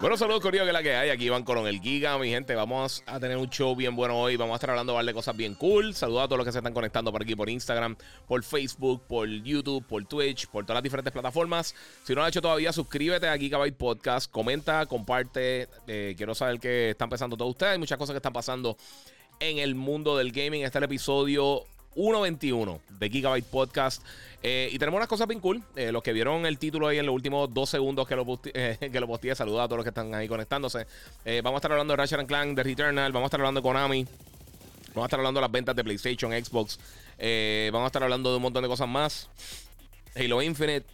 Bueno, saludos Corio, que la que hay. Aquí van con el Giga, mi gente. Vamos a tener un show bien bueno hoy. Vamos a estar hablando de cosas bien cool. Saludos a todos los que se están conectando por aquí, por Instagram, por Facebook, por YouTube, por Twitch, por todas las diferentes plataformas. Si no lo has hecho todavía, suscríbete a Gigabyte Podcast. Comenta, comparte. Eh, quiero saber qué están pensando todos ustedes. Hay muchas cosas que están pasando en el mundo del gaming. Este es el episodio 1.21 de Gigabyte Podcast. Eh, y tenemos unas cosas bien cool. Eh, los que vieron el título ahí en los últimos dos segundos que lo, posteé, que lo posteé, saludos a todos los que están ahí conectándose. Eh, vamos a estar hablando de Ratchet Clank, de Returnal, vamos a estar hablando de Konami. Vamos a estar hablando de las ventas de PlayStation, Xbox. vamos a estar hablando de un montón de cosas más. Halo Infinite,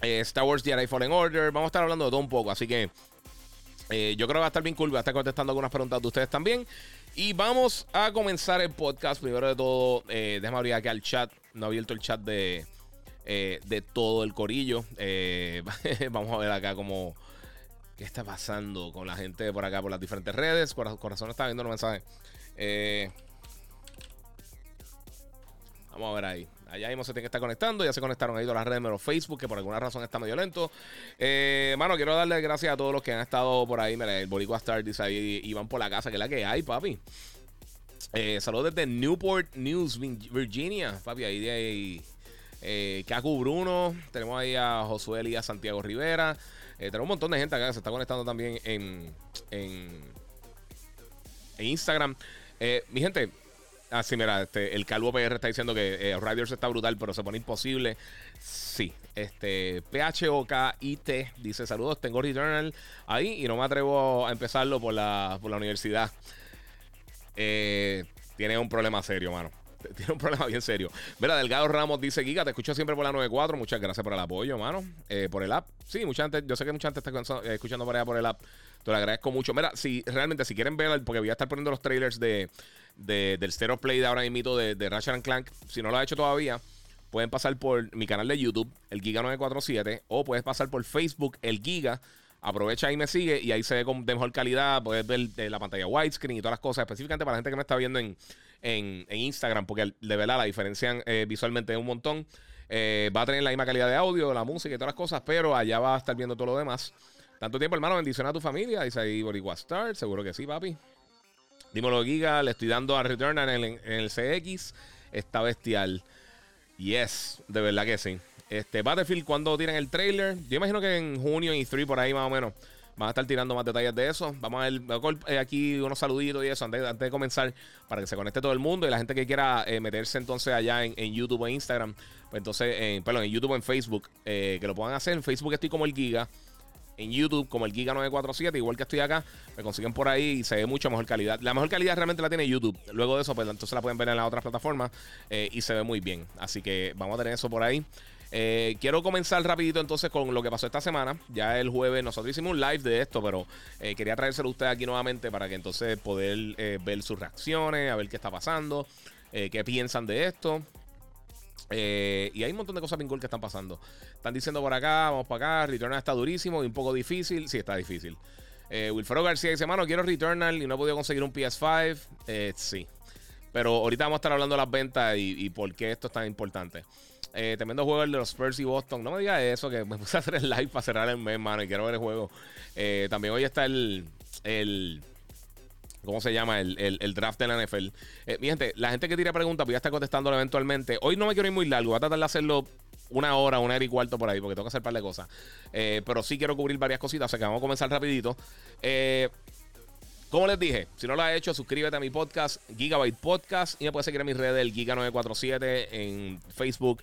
Star Wars Jedi Fallen Order. Vamos a estar hablando de todo un poco. Así que yo creo que va a estar bien cool. Voy a estar contestando algunas preguntas de ustedes también. Y vamos a comenzar el podcast. Primero de todo, eh, déjame abrir aquí al chat. No he abierto el chat de, eh, de todo el corillo. Eh, vamos a ver acá cómo. ¿Qué está pasando con la gente por acá, por las diferentes redes? Corazón está viendo los mensajes. Eh, vamos a ver ahí. Allá mismo se tiene que estar conectando. Ya se conectaron ahí todas las redes menos Facebook, que por alguna razón está medio lento. Eh, mano, quiero darle gracias a todos los que han estado por ahí. Mira, el Boricua Star dice ahí y van por la casa, que es la que hay, papi. Eh, saludos desde Newport News, Virginia, papi. Ahí de ahí. Eh, Kaku Bruno. Tenemos ahí a Josué Elías Santiago Rivera. Eh, tenemos un montón de gente acá que se está conectando también en, en, en Instagram. Eh, mi gente, Ah, sí, mira, este, el Calvo PR está diciendo que eh, Riders está brutal, pero se pone imposible. Sí, este, PHOKIT dice: Saludos, tengo Returnal ahí y no me atrevo a empezarlo por la, por la universidad. Eh, tiene un problema serio, mano. Tiene un problema bien serio. Mira, Delgado Ramos dice: Giga, te escucho siempre por la 94. Muchas gracias por el apoyo, mano. Eh, por el app. Sí, mucha gente, yo sé que mucha gente está eh, escuchando por allá por el app. Te lo agradezco mucho. Mira, si realmente, si quieren ver, porque voy a estar poniendo los trailers de, del Stereo Play de ahora mismo de, de Ratchet Clank. Si no lo ha hecho todavía, pueden pasar por mi canal de YouTube, el Giga947, o puedes pasar por Facebook, el Giga. Aprovecha y me sigue y ahí se ve con de mejor calidad. Puedes ver eh, la pantalla widescreen y todas las cosas, específicamente para la gente que me está viendo en, en, Instagram, porque de verdad la diferencian eh, visualmente un montón. Eh, va a tener la misma calidad de audio, la música y todas las cosas, pero allá va a estar viendo todo lo demás. Tanto tiempo, hermano, bendición a tu familia. Dice ahí Boricua Star, seguro que sí, papi. Dímelo, Giga, le estoy dando a Returnal en el, en CX. Está bestial. Yes, de verdad que sí. Este, Battlefield, cuando tiran el trailer? Yo imagino que en junio y 3 por ahí más o menos van a estar tirando más detalles de eso. Vamos a ver eh, aquí unos saluditos y eso antes, de comenzar para que se conecte todo el mundo y la gente que quiera eh, meterse entonces allá en, YouTube o Instagram, pues entonces, en, perdón, en YouTube en Facebook, eh, que lo puedan hacer. En Facebook estoy como el Giga. En YouTube, como el Giga 947, igual que estoy acá, me consiguen por ahí y se ve mucho mejor calidad. La mejor calidad realmente la tiene YouTube. Luego de eso, pues entonces la pueden ver en las otras plataformas y se ve muy bien. Así que vamos a tener eso por ahí. Eh, quiero comenzar rapidito entonces con lo que pasó esta semana. Ya el jueves nosotros hicimos un live de esto, pero eh, quería traérselo a usted aquí nuevamente para que entonces poder eh, ver sus reacciones, a ver qué está pasando, qué piensan de esto. Y hay un montón de cosas bien que están pasando. Están diciendo por acá, vamos para acá, Returnal está durísimo y un poco difícil. Sí, está difícil. Wilfredo García dice, mano, quiero Returnal y no he podido conseguir un PS5. sí. Pero ahorita vamos a estar hablando de las ventas y, y por qué esto es tan importante. Eh, tremendo juego el de los Spurs y Boston. No me digas eso, que me puse a hacer el live para cerrar el mes, mano, y quiero ver el juego. Eh, también hoy está el, el ¿Cómo se llama? El, el, draft de la NFL. Eh, mi gente, la gente que tira preguntas, voy a estar contestándolo eventualmente. Hoy no me quiero ir muy largo, voy a tratar de hacerlo una hora, una hora y cuarto por ahí, porque tengo que hacer un par de cosas. Eh, pero sí quiero cubrir varias cositas, o sea que vamos a comenzar rapidito. Eh, como les dije, si no lo has hecho, suscríbete a mi podcast, Gigabyte Podcast. Y me puedes seguir en mis redes, el Giga947, en Facebook,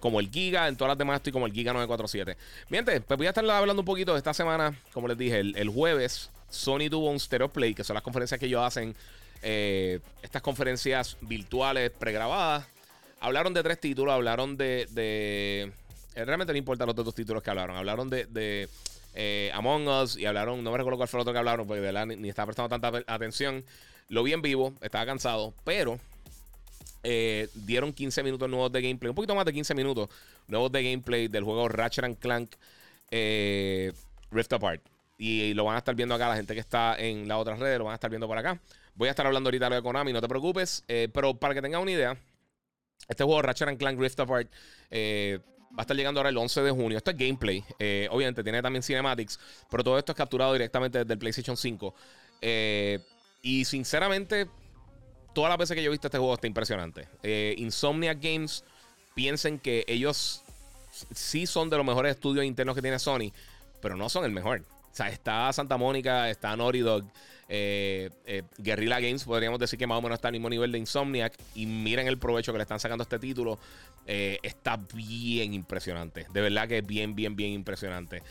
como el Giga. En todas las demás estoy como el Giga947. Miente, pues voy a estar hablando un poquito de esta semana. Como les dije, el, jueves, Sony tuvo un Stereo Play, que son las conferencias que ellos hacen. Eh, estas conferencias virtuales pregrabadas. Hablaron de tres títulos, hablaron de. de realmente no importa los otros títulos que hablaron. Hablaron de eh, Among Us y hablaron, no me recuerdo cuál fue el otro que hablaron, porque de verdad ni, estaba prestando tanta atención. Lo vi en vivo, estaba cansado, pero eh, dieron 15 minutos nuevos de gameplay, un poquito más de 15 minutos nuevos de gameplay del juego Ratchet Clank eh, Rift Apart. Y, lo van a estar viendo acá la gente que está en la otra red, lo van a estar viendo por acá. Voy a estar hablando ahorita de Konami, no te preocupes. Eh, pero para que tengas una idea, este juego Ratchet Clank Rift Apart va a estar llegando ahora el 11 de junio. Esto es gameplay. obviamente tiene también cinematics, pero todo esto es capturado directamente desde el PlayStation 5. y sinceramente, todas las veces que yo he visto este juego está impresionante. Eh, Insomnia Games piensen que ellos sí son de los mejores estudios internos que tiene Sony, pero no son el mejor. O sea, está Santa Mónica, está Naughty Dog, eh, eh, Guerrilla Games, podríamos decir que más o menos está al mismo nivel de Insomniac. Y miren el provecho que le están sacando a este título. está bien impresionante. De verdad que es bien, bien, bien impresionante.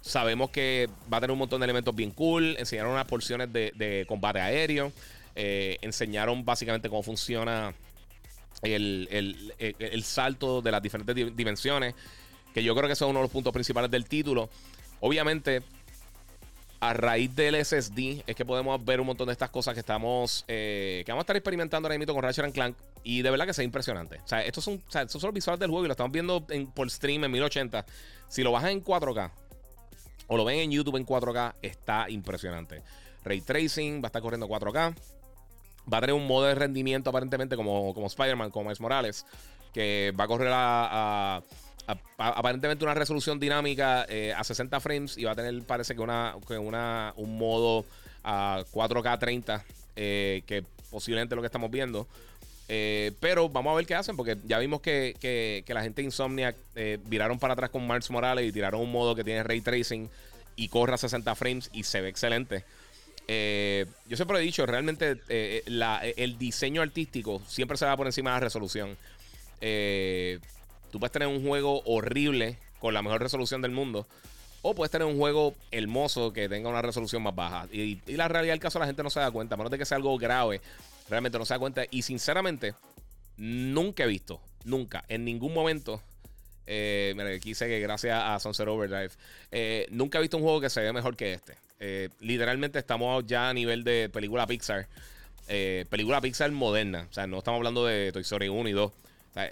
sabemos que va a tener un montón de elementos bien cool. Enseñaron unas porciones de combate aéreo. Eh, enseñaron básicamente cómo funciona el, salto de las diferentes dimensiones, que yo creo que eso es uno de los puntos principales del título. Obviamente, a raíz del SSD es que podemos ver un montón de estas cosas que estamos eh, que vamos a estar experimentando ahora mismo con Ratchet Clank y de verdad que es impresionante. O sea, estos son, o estos son los visuales del juego y lo estamos viendo en, por stream en 1080. Si lo bajan en 4K o lo ven en YouTube en 4K, está impresionante. Ray Tracing va a estar corriendo 4K va a tener un modo de rendimiento aparentemente como, como Spider-Man, como es Morales, que va a correr a, aparentemente una resolución dinámica eh, a 60 frames y va a tener, parece que, una, una un modo a 4K 30, eh, que posiblemente es lo que estamos viendo. Eh, pero vamos a ver qué hacen, porque ya vimos que, que la gente de viraron para atrás con Mars Morales y tiraron un modo que tiene ray tracing y corre a 60 frames y se ve excelente. Eh, yo siempre he dicho, realmente eh, eh, el diseño artístico siempre se va por encima de la resolución. Tú puedes tener un juego horrible con la mejor resolución del mundo. O puedes tener un juego hermoso que tenga una resolución más baja. Y, la realidad del caso la gente no se da cuenta. A menos de que sea algo grave, realmente no se da cuenta. Y sinceramente, nunca he visto, nunca, en ningún momento. mira, aquí dice que gracias a Sunset Overdrive. nunca he visto un juego que se ve mejor que este. Eh, literalmente estamos ya a nivel de película Pixar. Eh, película Pixar moderna. O sea, no estamos hablando de Toy Story 1 y 2.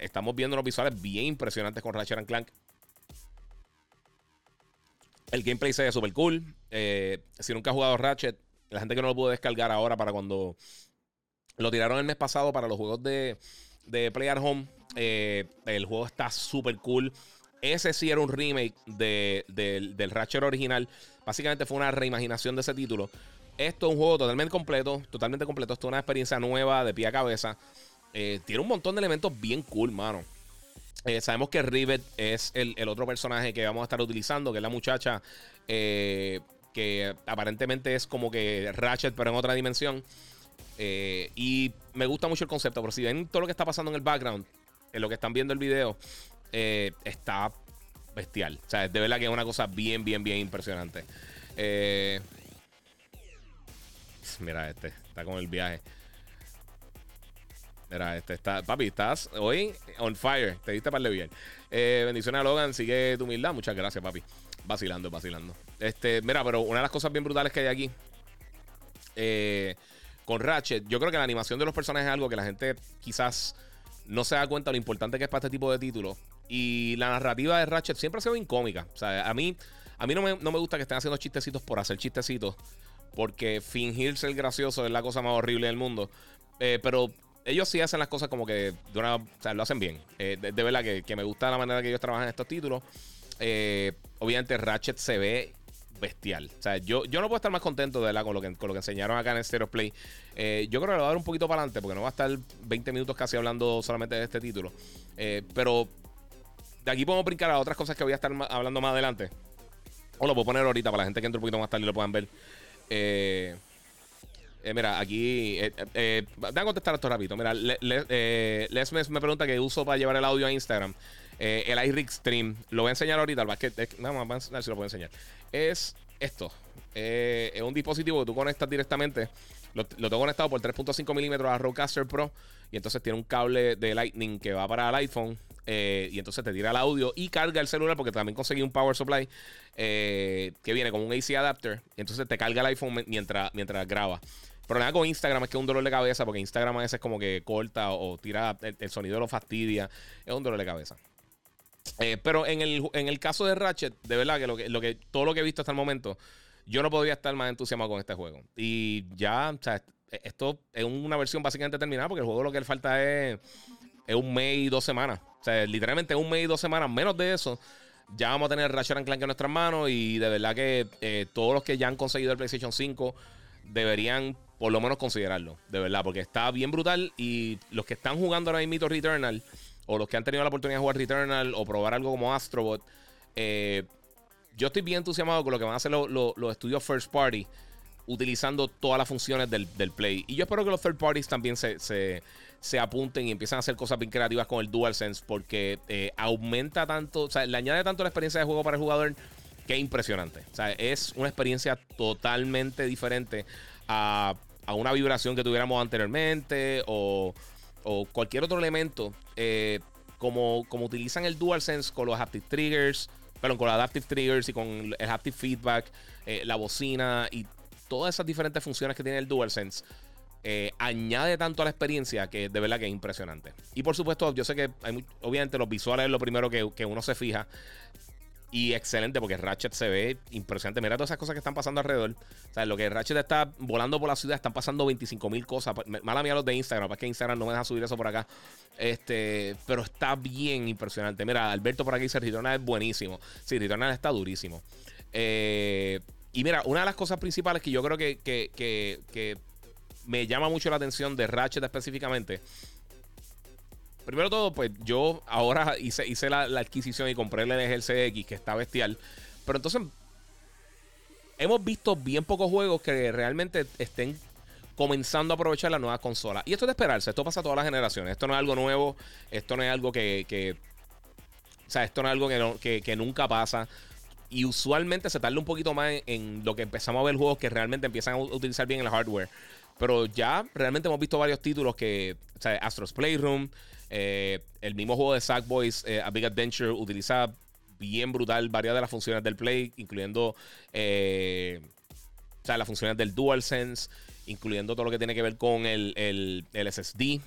Estamos viendo unos visuales bien impresionantes con Ratchet Clank. El gameplay se ve súper cool. Eh, si nunca has jugado Ratchet, la gente que no lo pudo descargar ahora para cuando lo tiraron el mes pasado para los juegos de, de Home, el juego está súper cool. Ese sí era un remake del Ratchet original. Básicamente fue una reimaginación de ese título. Esto es un juego totalmente completo, totalmente completo. Esto es una experiencia nueva de pie a cabeza. Eh, tiene un montón de elementos bien cool, mano. Eh, sabemos que Rivet es el, otro personaje que vamos a estar utilizando, que es la muchacha eh, que aparentemente es como que Ratchet, pero en otra dimensión. y me gusta mucho el concepto, pero si ven todo lo que está pasando en el background, en lo que están viendo el video, está bestial. O sea, de verdad que es una cosa bien, bien, bien impresionante. Mira, este está con el viaje. Mira, este está. Papi, estás hoy on fire. Te diste para bien. Eh, bendiciones a Logan. Sigue tu humildad. Muchas gracias, papi. Vacilando, vacilando. Este, mira, pero una de las cosas bien brutales que hay aquí. con Ratchet, yo creo que la animación de los personajes es algo que la gente quizás no se da cuenta de lo importante que es para este tipo de títulos. Y la narrativa de Ratchet siempre ha sido incómica. O sea, a mí, a mí no, me, gusta que estén haciendo chistecitos por hacer chistecitos. Porque fingir ser gracioso es la cosa más horrible del mundo. Eh, pero ellos sí hacen las cosas como que de una, o sea, lo hacen bien. Eh, de, verdad que, me gusta la manera que ellos trabajan estos títulos. Eh, obviamente Ratchet se ve bestial. O sea, yo, yo no puedo estar más contento de verdad con lo que, con lo que enseñaron acá en Stereo Play. yo creo que lo voy a dar un poquito para adelante porque no va a estar 20 minutos casi hablando solamente de este título. pero de aquí podemos brincar a otras cosas que voy a estar hablando más adelante. O lo puedo poner ahorita para la gente que entre un poquito más tarde y lo puedan ver. Eh, eh, mira, aquí. Eh, eh, a contestar esto rápido. Mira, Les me pregunta qué uso para llevar el audio a Instagram. el iRig Stream. Lo voy a enseñar ahorita. Vamos a ver si lo puedo enseñar. Es esto. Eh, es un dispositivo que tú conectas directamente. Lo, tengo conectado por 3.5 milímetros a Rodecaster Pro. Y entonces tiene un cable de Lightning que va para el iPhone. Eh, y entonces te tira el audio y carga el celular porque también conseguí un power supply eh, que viene con un AC adapter. Y entonces te carga el iPhone mientras, mientras graba. Problema con Instagram es que es un dolor de cabeza porque Instagram a veces como que corta o, tira el, sonido lo fastidia. Es un dolor de cabeza. Eh, pero en el, en el caso de Ratchet, de verdad que, lo que, lo que todo lo que he visto hasta el momento, yo no podría estar más entusiasmado con este juego. Y ya, o sea, esto es una versión básicamente terminada porque el juego lo que le falta es, es un mes y dos semanas. O sea, literalmente un mes y dos semanas, menos de eso, ya vamos a tener Ratchet Clank en nuestras manos y de verdad que eh, todos los que ya han conseguido el PlayStation 5 deberían por lo menos considerarlo, de verdad, porque está bien brutal y los que están jugando ahora mismo Returnal o los que han tenido la oportunidad de jugar Returnal o probar algo como Astrobot, eh, yo estoy bien entusiasmado con lo que van a hacer los estudios first party utilizando todas las funciones del, Play. Y yo espero que los third parties también se, apunten y empiecen a hacer cosas bien creativas con el DualSense porque eh, aumenta tanto, o sea, le añade tanto la experiencia de juego para el jugador que es impresionante. O sea, es una experiencia totalmente diferente a, una vibración que tuviéramos anteriormente o, cualquier otro elemento. Eh, como, como utilizan el DualSense con los haptic triggers, perdón, con los adaptive triggers y con el haptic feedback, eh, la bocina y todas esas diferentes funciones que tiene el DualSense. Eh, añade tanto a la experiencia que de verdad que es impresionante. Y por supuesto, yo sé que obviamente los visuales es lo primero que, que, uno se fija. Y excelente, porque Ratchet se ve impresionante. Mira todas esas cosas que están pasando alrededor. O sea, lo que Ratchet está volando por la ciudad, están pasando 25 mil cosas. Mala mía los de Instagram, para que Instagram no me deja subir eso por acá. Este, pero está bien impresionante. Mira, Alberto por aquí dice: Returnal es buenísimo. Sí, Returnal está durísimo. Eh, y mira, una de las cosas principales que yo creo que, que, que me llama mucho la atención de Ratchet específicamente Primero todo, pues yo ahora hice, hice la, adquisición y compré el LG CX, que está bestial. Pero entonces, hemos visto bien pocos juegos que realmente estén comenzando a aprovechar la nueva consola. Y esto es de esperarse, esto pasa a todas las generaciones. Esto no es algo nuevo, esto no es algo que. o sea, esto no es algo que, que, nunca pasa. Y usualmente se tarda un poquito más en, lo que empezamos a ver juegos que realmente empiezan a utilizar bien el hardware. Pero ya realmente hemos visto varios títulos que. O sea, Astro's Playroom. Eh, el mismo juego de Sackboys, eh, A Big Adventure, utiliza bien brutal varias de las funciones del Play, incluyendo eh, las funciones del DualSense, incluyendo todo lo que tiene que ver con el, el, SSD.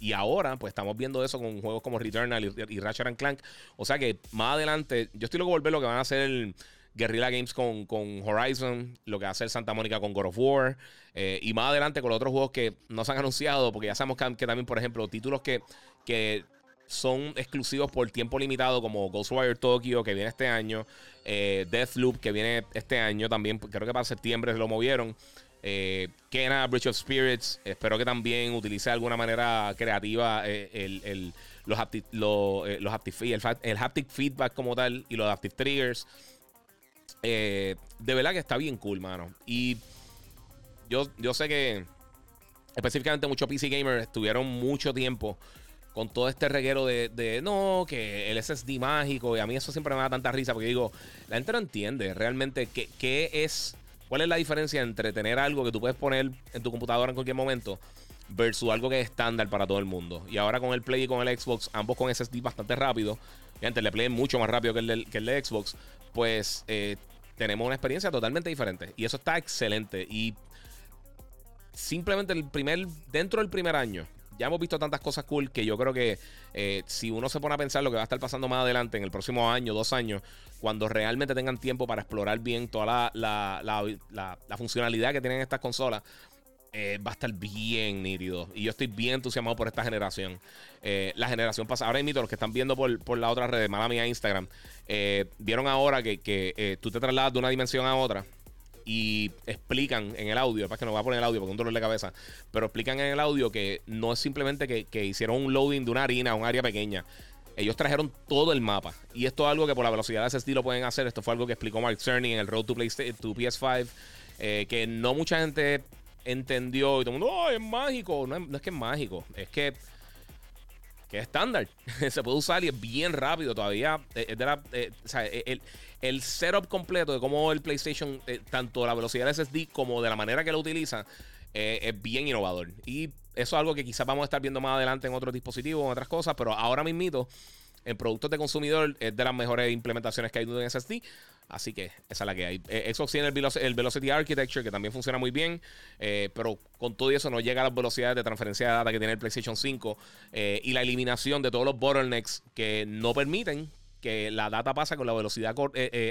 y ahora, pues estamos viendo eso con juegos como Returnal y, Ratchet Clank. O sea que más adelante, yo estoy loco por ver lo que van a hacer Guerrilla Games con, Horizon, lo que hace el Santa Mónica con God of War, eh, y más adelante con los otros juegos que no se han anunciado, porque ya sabemos que, también, por ejemplo, títulos que, que son exclusivos por tiempo limitado, como Ghostwire Tokyo, que viene este año, eh, Deathloop, que viene este año también, creo que para septiembre lo movieron. Eh, Kena, Bridge of Spirits, espero que también utilice de alguna manera creativa el, los, los, el, el, haptic feedback como tal y los adaptive triggers. Eh, de verdad que está bien cool, mano. Y yo, yo sé que específicamente muchos PC gamers estuvieron mucho tiempo con todo este reguero de, no, que el SSD mágico, y a mí eso siempre me da tanta risa porque digo, la gente no entiende realmente qué, qué es, cuál es la diferencia entre tener algo que tú puedes poner en tu computadora en cualquier momento versus algo que es estándar para todo el mundo. Y ahora con el Play y con el Xbox, ambos con SSD bastante rápido, y antes el Play mucho más rápido que el, que el de Xbox, pues eh, tenemos una experiencia totalmente diferente. Y eso está excelente. Y simplemente el primer, dentro del primer año, ya hemos visto tantas cosas cool que yo creo que eh, si uno se pone a pensar lo que va a estar pasando más adelante en el próximo año, dos años, cuando realmente tengan tiempo para explorar bien toda la, la funcionalidad que tienen estas consolas, eh, va a estar bien nítido. Y yo estoy bien entusiasmado por esta generación. Eh, la generación pasada, ahora invito a los que están viendo por, la otra red, mala mía, Instagram, eh, vieron ahora que, tú te trasladas de una dimensión a otra y explican en el audio, para que no voy a poner el audio porque un dolor de cabeza, pero explican en el audio que no es simplemente que, hicieron un loading de una harina, un área pequeña. Ellos trajeron todo el mapa. Y esto es algo que por la velocidad de ese estilo pueden hacer. Esto fue algo que explicó Mark Cerny en el Road to, to PS5. que no mucha gente entendió y todo el mundo, oh, es mágico. No es, que es mágico, es que es estándar. se puede usar y es bien rápido todavía. Eh, es de la, eh, sea, el, el, setup completo de cómo el PlayStation, tanto la velocidad del SSD como de la manera que lo utiliza, es bien innovador. Y eso es algo que quizás vamos a estar viendo más adelante en otros dispositivos, en otras cosas, pero ahora mismito, en productos de consumidor, es de las mejores implementaciones que hay en SSD. Así que esa es la que hay. Eh, tiene el, Velocity Architecture, que también funciona muy bien. Eh, pero con todo eso no llega a las velocidades de transferencia de data que tiene el PlayStation 5. Eh, y la eliminación de todos los bottlenecks que no permiten que la data pase con la velocidad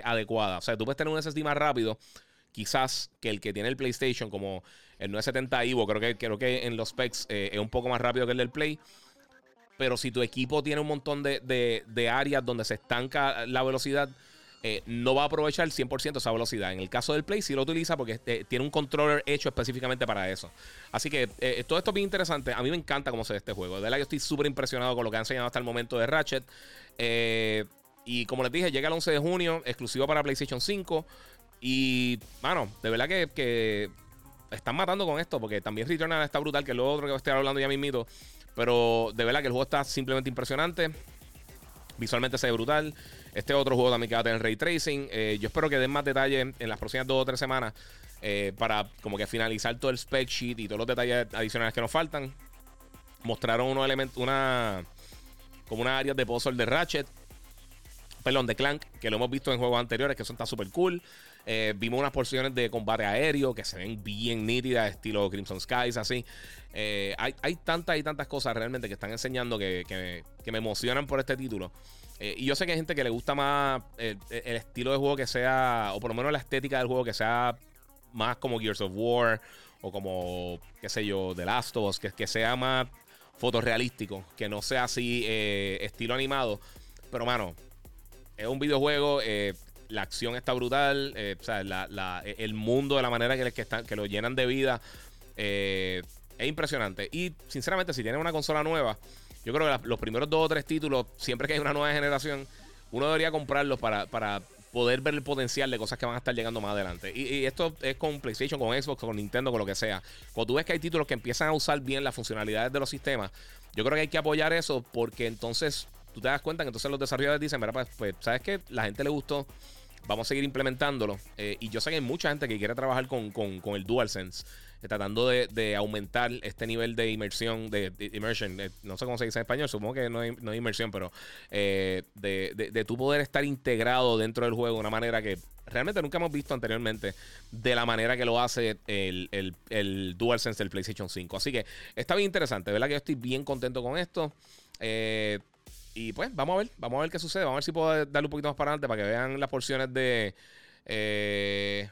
adecuada. O sea, tú puedes tener un SSD más rápido, quizás que el que tiene el PlayStation, como el 970 Evo. Creo que, creo que en los specs es un poco más rápido que el del Play. Pero si tu equipo tiene un montón de, de áreas donde se estanca la velocidad eh, no va a aprovechar 100% esa velocidad. En el caso del Play sí lo utiliza porque eh, tiene un controller hecho específicamente para eso. Así que eh, todo esto es bien interesante. A mí me encanta cómo se ve este juego. De verdad yo estoy súper impresionado con lo que ha enseñado hasta el momento de Ratchet. y como les dije, llega el 11 de junio, exclusivo para PlayStation 5. Y, bueno, de verdad que, están matando con esto porque también Returnal está brutal, que es lo otro que estar hablando ya mismito. Pero de verdad que el juego está simplemente impresionante. Visualmente se ve brutal. Este otro juego también que va a tener ray tracing. Eh, yo espero que den más detalles en las próximas dos o tres semanas eh, para como que finalizar todo el spec sheet y todos los detalles adicionales que nos faltan. Mostraron unos elementos, una como una área de puzzle de Ratchet. Perdón, de Clank, que lo hemos visto en juegos anteriores, que eso está súper cool. Eh, vimos unas porciones de combate aéreo que se ven bien nítidas, estilo Crimson Skies, así. hay, hay, tantas y tantas cosas realmente que están enseñando que, que me emocionan por este título. Eh, y yo sé que hay gente que le gusta más el, estilo de juego que sea, o por lo menos la estética del juego que sea más como Gears of War o como, qué sé yo, The Last of Us, que, que sea más fotorrealístico, que no sea así eh, estilo animado. Pero, mano, es un videojuego, eh, la acción está brutal, el mundo de la manera que, que, que lo llenan de vida es impresionante. Y, sinceramente, si tienes una consola nueva, yo creo que los primeros dos o tres títulos, siempre que hay una nueva generación, uno debería comprarlos para, para poder ver el potencial de cosas que van a estar llegando más adelante. Y, esto es con PlayStation, con Xbox, con Nintendo, con lo que sea. Cuando tú ves que hay títulos que empiezan a usar bien las funcionalidades de los sistemas, yo creo que hay que apoyar eso porque entonces tú te das cuenta que entonces los desarrolladores dicen, mira, pues, pues ¿sabes qué? La gente le gustó, vamos a seguir implementándolo. Eh, y yo sé que hay mucha gente que quiere trabajar con, con, el DualSense tratando de, aumentar este nivel de inmersión, de, immersion, no sé cómo se dice en español, supongo que no es, no inmersión, pero eh, de, de, tú poder estar integrado dentro del juego de una manera que realmente nunca hemos visto anteriormente, de la manera que lo hace el, el, el DualSense del PlayStation 5. Así que está bien interesante, ¿verdad? Que yo estoy bien contento con esto. Eh, y pues vamos a ver, vamos a ver qué sucede. Vamos a ver si puedo darle un poquito más para adelante para que vean las porciones de... Eh,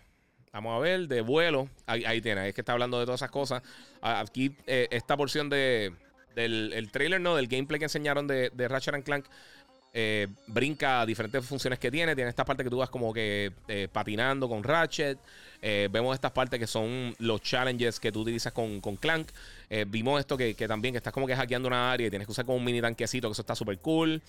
Vamos a ver, de vuelo. Ahí, tiene, es que está hablando de todas esas cosas. Aquí, eh, esta porción de, del el trailer, ¿no? Del gameplay que enseñaron de, de Ratchet Clank. Eh, brinca diferentes funciones que tiene. Tiene esta parte que tú vas como que eh, patinando con Ratchet. vemos estas partes que son los challenges que tú utilizas con, con Clank. vimos esto que, también que estás como que hackeando una área y tienes que usar como un mini tanquecito, que eso está súper cool.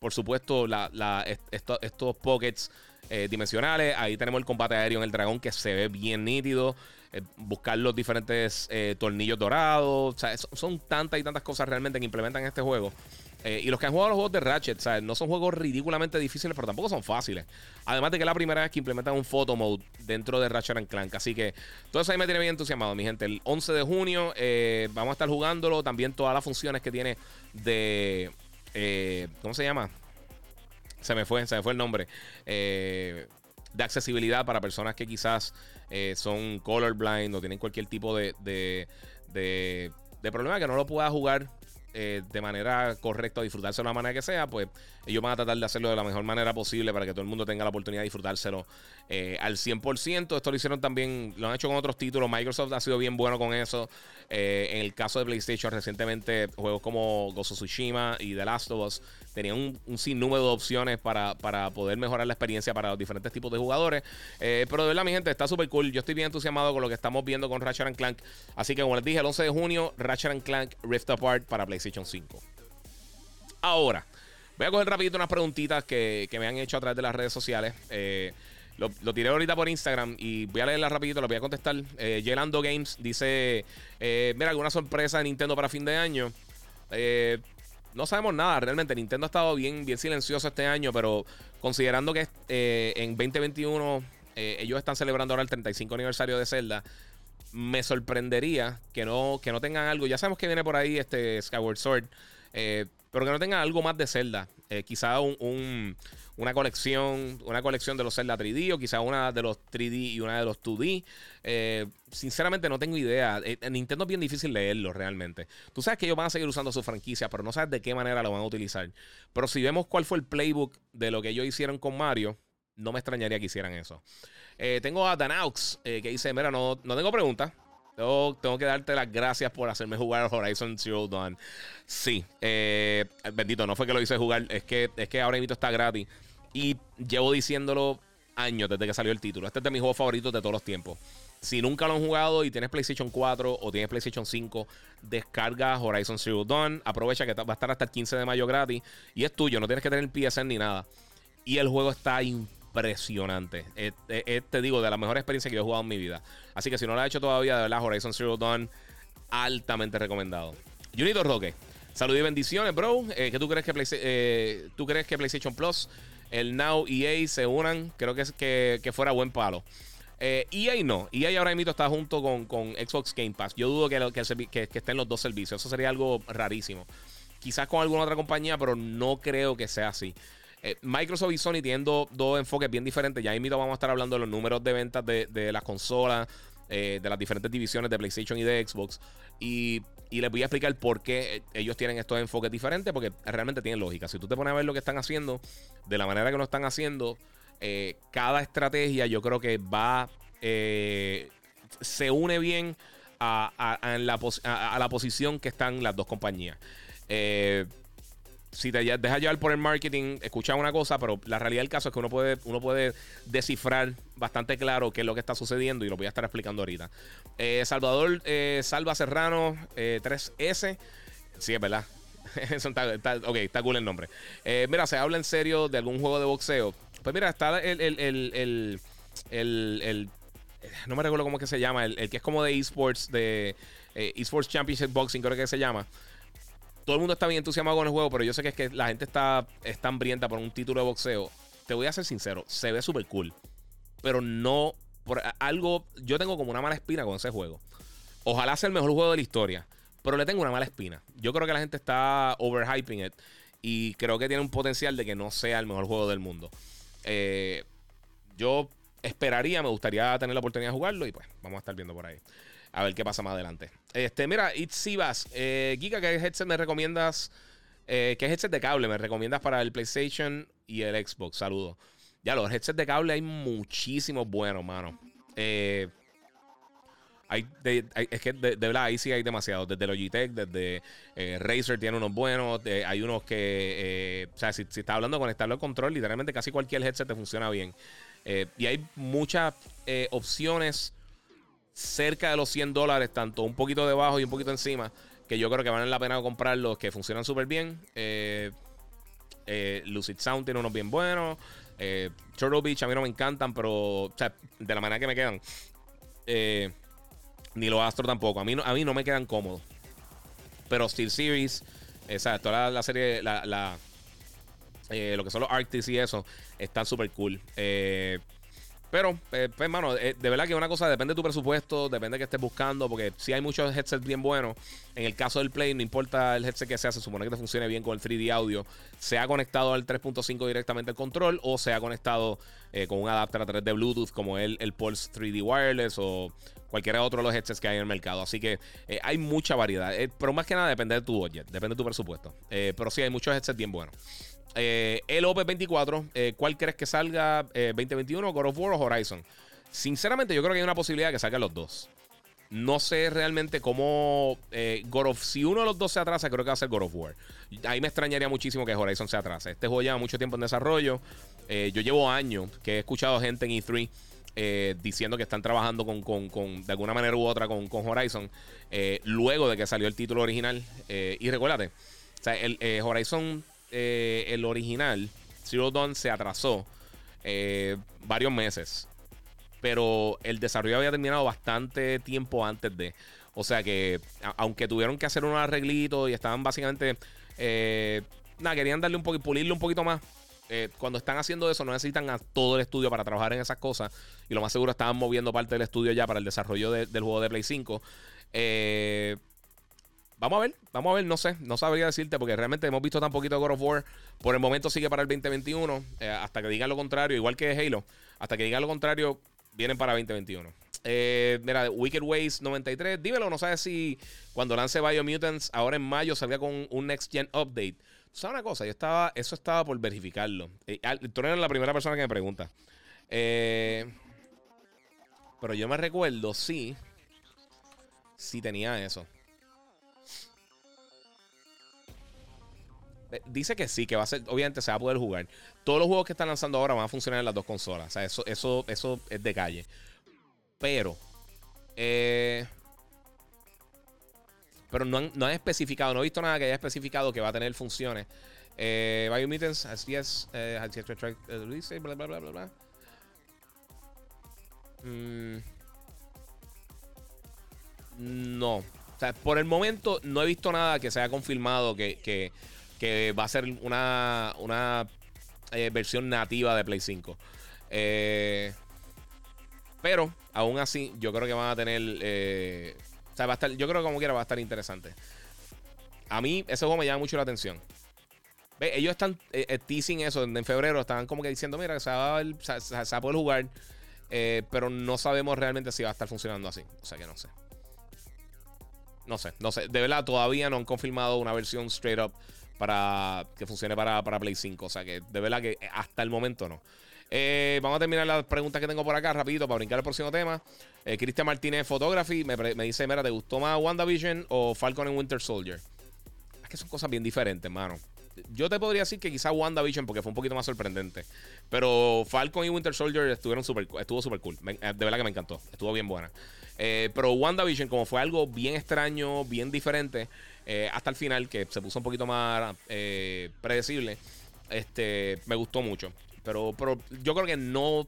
por supuesto, la, estos pockets eh, dimensionales. Ahí tenemos el combate aéreo en el dragón que se ve bien nítido. Eh, buscar los diferentes eh, tornillos dorados. O sea, son, tantas y tantas cosas realmente que implementan en este juego. Y los que han jugado los juegos de Ratchet, ¿sabes? no son juegos ridículamente difíciles, pero tampoco son fáciles. Además de que es la primera vez que implementan un photo mode dentro de Ratchet Clank. Así que todo eso ahí me tiene bien entusiasmado, mi gente. El 11 de junio vamos a estar jugándolo. También todas las funciones que tiene de. ¿Cómo se llama? se me fue, se me fue el nombre. Eh, de accesibilidad para personas que quizás eh, son colorblind o tienen cualquier tipo de, de, de, de problema que no lo pueda jugar eh, de manera correcta o disfrutarse de la manera que sea, pues ellos van a tratar de hacerlo de la mejor manera posible para que todo el mundo tenga la oportunidad de disfrutárselo eh, al 100%. Esto lo hicieron también, lo han hecho con otros títulos. Microsoft ha sido bien bueno con eso. Eh, en el caso de PlayStation, recientemente juegos como of Tsushima y The Last of Us tenían un, sinnúmero de opciones para, poder mejorar la experiencia para los diferentes tipos de jugadores. pero de verdad, mi gente, está súper cool. Yo estoy bien entusiasmado con lo que estamos viendo con Ratchet Clank. Así que, como les dije, el 11 de junio, Ratchet Clank Rift Apart para PlayStation. PlayStation 5. Ahora, voy a coger rapidito unas preguntitas que, me han hecho a través de las redes sociales. Eh, lo, tiré ahorita por Instagram y voy a leerlas rapidito, lo voy a contestar. Eh, Games dice, eh, mira, alguna sorpresa de Nintendo para fin de año. No sabemos nada realmente. Nintendo ha estado bien, bien silencioso este año, pero considerando que en 2021 ellos están celebrando ahora el 35 aniversario de Zelda me sorprendería que no, que no tengan algo. Ya sabemos que viene por ahí este Skyward Sword. Eh, pero que no tengan algo más de Zelda. Eh, quizá un, una colección. Una colección de los Zelda 3D. O quizá una de los 3D y una de los 2D. Eh, sinceramente no tengo idea. Nintendo es bien difícil leerlo realmente. Tú sabes que ellos van a seguir usando su franquicia. Pero no sabes de qué manera lo van a utilizar. Pero si vemos cuál fue el playbook de lo que ellos hicieron con Mario. No me extrañaría que hicieran eso. Eh, tengo a Danaux eh, que dice: Mira, no, no tengo preguntas. Tengo, que darte las gracias por hacerme jugar Horizon Zero Dawn. Sí, eh, bendito, no fue que lo hice jugar, es que, es que ahora mismo está gratis. Y llevo diciéndolo años desde que salió el título. Este es de mis juegos favoritos de todos los tiempos. Si nunca lo han jugado y tienes PlayStation 4 o tienes PlayStation 5, descarga Horizon Zero Dawn. Aprovecha que va a estar hasta el 15 de mayo gratis. Y es tuyo, no tienes que tener PSN ni nada. Y el juego está impresionante impresionante. te digo, de la mejor experiencia que yo he jugado en mi vida. Así que si no lo has hecho todavía, de verdad, Horizon Zero Dawn, altamente recomendado. Junito Roque, salud y bendiciones, bro. Eh, ¿Qué tú crees que, eh, tú crees que PlayStation Plus, el Now EA se unan? Creo que, es, que, que fuera buen palo. Eh, EA no. EA ahora mismo está junto con, con, Xbox Game Pass. Yo dudo que, que, que, estén los dos servicios. Eso sería algo rarísimo. Quizás con alguna otra compañía, pero no creo que sea así. Eh, Microsoft y Sony tienen dos, enfoques bien diferentes. Ya mismo vamos a estar hablando de los números de ventas de, las consolas, eh, de las diferentes divisiones de PlayStation y de Xbox. Y, les voy a explicar por qué eh, ellos tienen estos enfoques diferentes, porque realmente tienen lógica. Si tú te pones a ver lo que están haciendo, de la manera que lo están haciendo, cada estrategia yo creo que va, se une bien a, la, a, la, posición que están las dos compañías. Eh, si te dejas llevar por el marketing, escucha una cosa, pero la realidad del caso es que uno puede, uno puede descifrar bastante claro qué es lo que está sucediendo y lo voy a estar explicando ahorita. Eh, Salvador eh, Salva Serrano 3S. Eh, sí, es verdad. ok, está cool el nombre. mira, se habla en serio de algún juego de boxeo. Pues mira, está el, el, el, no me recuerdo cómo es que se llama, el, que es como de esports, de esports Championship Boxing, creo que se llama todo el mundo está bien entusiasmado con el juego, pero yo sé que es que la gente está, está hambrienta por un título de boxeo. Te voy a ser sincero, se ve súper cool. Pero no, por algo, yo tengo como una mala espina con ese juego. Ojalá sea el mejor juego de la historia, pero le tengo una mala espina. Yo creo que la gente está overhyping it y creo que tiene un potencial de que no sea el mejor juego del mundo. Eh, yo esperaría, me gustaría tener la oportunidad de jugarlo y pues vamos a estar viendo por ahí. A ver qué pasa más adelante. Este, mira, Itzibas. Eh, Giga, ¿qué headset me recomiendas? Eh, ¿Qué headset de cable me recomiendas para el PlayStation y el Xbox? Saludos. Ya, los headsets de cable hay muchísimos buenos, mano. Eh, hay, es que de, verdad ahí sí hay demasiados. Desde Logitech, desde eh, Razer tiene unos buenos. hay unos que, o sea, si, si estás hablando de conectarlo al control, literalmente casi cualquier headset te funciona bien. y hay muchas opciones cerca de los 100 dólares, tanto un poquito debajo y un poquito encima, que yo creo que valen la pena comprarlos, que funcionan súper bien. Eh, eh, Lucid Sound tiene unos bien buenos. Eh, Turtle Beach a mí no me encantan, pero de la manera que me quedan. ni los Astro tampoco. A mí, no, a mí no me quedan cómodos. Pero Steel Series, toda la, serie, la, lo que son los Arctis y eso, están súper cool. Eh, pero, eh, pues, hermano, eh, de verdad que una cosa depende de tu presupuesto, depende de que estés buscando, porque si hay muchos headsets bien buenos. En el caso del Play, no importa el headset que sea, se supone que te funcione bien con el 3D audio. Se ha conectado al 3.5 directamente al control o se ha conectado eh, con un adapter a 3 de Bluetooth, como el, el Pulse 3D Wireless o cualquiera otro de los headsets que hay en el mercado. Así que hay mucha variedad. pero más que nada depende de tu budget, depende de tu presupuesto. pero sí, hay muchos headsets bien buenos. Eh, el OP24, eh, ¿cuál crees que salga 2021, eh, God of War o Horizon? Sinceramente, yo creo que hay una posibilidad de que salgan los dos. No sé realmente cómo God of, si uno de los dos se atrasa, creo que va a ser God of War. Ahí me extrañaría muchísimo que Horizon se atrase. Este juego lleva mucho tiempo en desarrollo. yo llevo años que he escuchado gente en E3 diciendo que están trabajando con, de alguna manera u otra con, Horizon luego de que salió el título original. y recuérdate, Horizon eh, el original, Zero Dawn, se atrasó eh, varios meses. Pero el desarrollo había terminado bastante tiempo antes de. O sea que, aunque tuvieron que hacer unos arreglitos y estaban básicamente. Eh, nada, querían darle un poquito, pulirle un poquito más. Eh, cuando están haciendo eso, no necesitan a todo el estudio para trabajar en esas cosas. Y lo más seguro estaban moviendo parte del estudio ya para el desarrollo del juego de Play 5. Eh, vamos a ver, vamos a ver, no sé, no sabría decirte porque realmente hemos visto tan poquito de God of War. Por el momento sigue para el 2021, hasta que digan lo contrario, igual que Halo, hasta que digan lo contrario, vienen para 2021. Eh, mira, Wicked Ways 93. Dímelo, no sabes si cuando lance Biomutants ahora en mayo salga con un Next Gen Update. ¿Sabes una cosa? Yo estaba, eso estaba por verificarlo. Eh, tú eres la primera persona que me pregunta. Eh, pero yo me recuerdo, sí. Sí tenía eso. Dice que sí, que va a ser, obviamente se va a poder jugar. Todos los juegos que están lanzando ahora van a funcionar en las dos consolas. O sea, eso, eso, eso es de calle. Pero. Eh, pero no han, no han, especificado, no he visto nada que haya especificado que va a tener funciones. Eh, Biomittens, así es. Eh, bla, bla, bla, bla, bla. Mm, no. O sea, por el momento no he visto nada que se haya confirmado que, que, que va a ser una, una eh, versión nativa de Play 5. Eh, pero, aún así, yo creo que van a tener. Eh, o sea, va a estar, yo creo que como quiera va a estar interesante. A mí, ese juego me llama mucho la atención. ¿Ve? Ellos están teasing eso en febrero. Estaban como que diciendo: Mira, se va a, se, va a poder jugar. pero no sabemos realmente si va a estar funcionando así. O sea que no sé. No sé, no sé. De verdad, todavía no han confirmado una versión straight up para que funcione para, para Play 5. O sea que de verdad que hasta el momento no. Eh, vamos a terminar las preguntas que tengo por acá rapidito para brincar al próximo tema. Eh, Cristian Martínez Photography me, dice, mira, ¿te gustó más WandaVision o Falcon en Winter Soldier? Es que son cosas bien diferentes, mano. Yo te podría decir que quizá WandaVision porque fue un poquito más sorprendente. Pero Falcon y Winter Soldier estuvieron super, estuvo súper cool. Eh, de verdad que me encantó. Estuvo bien buena. Eh, pero WandaVision, como fue algo bien extraño, bien diferente, hasta el final, que se puso un poquito más predecible, este, me gustó mucho. Pero, pero yo creo que no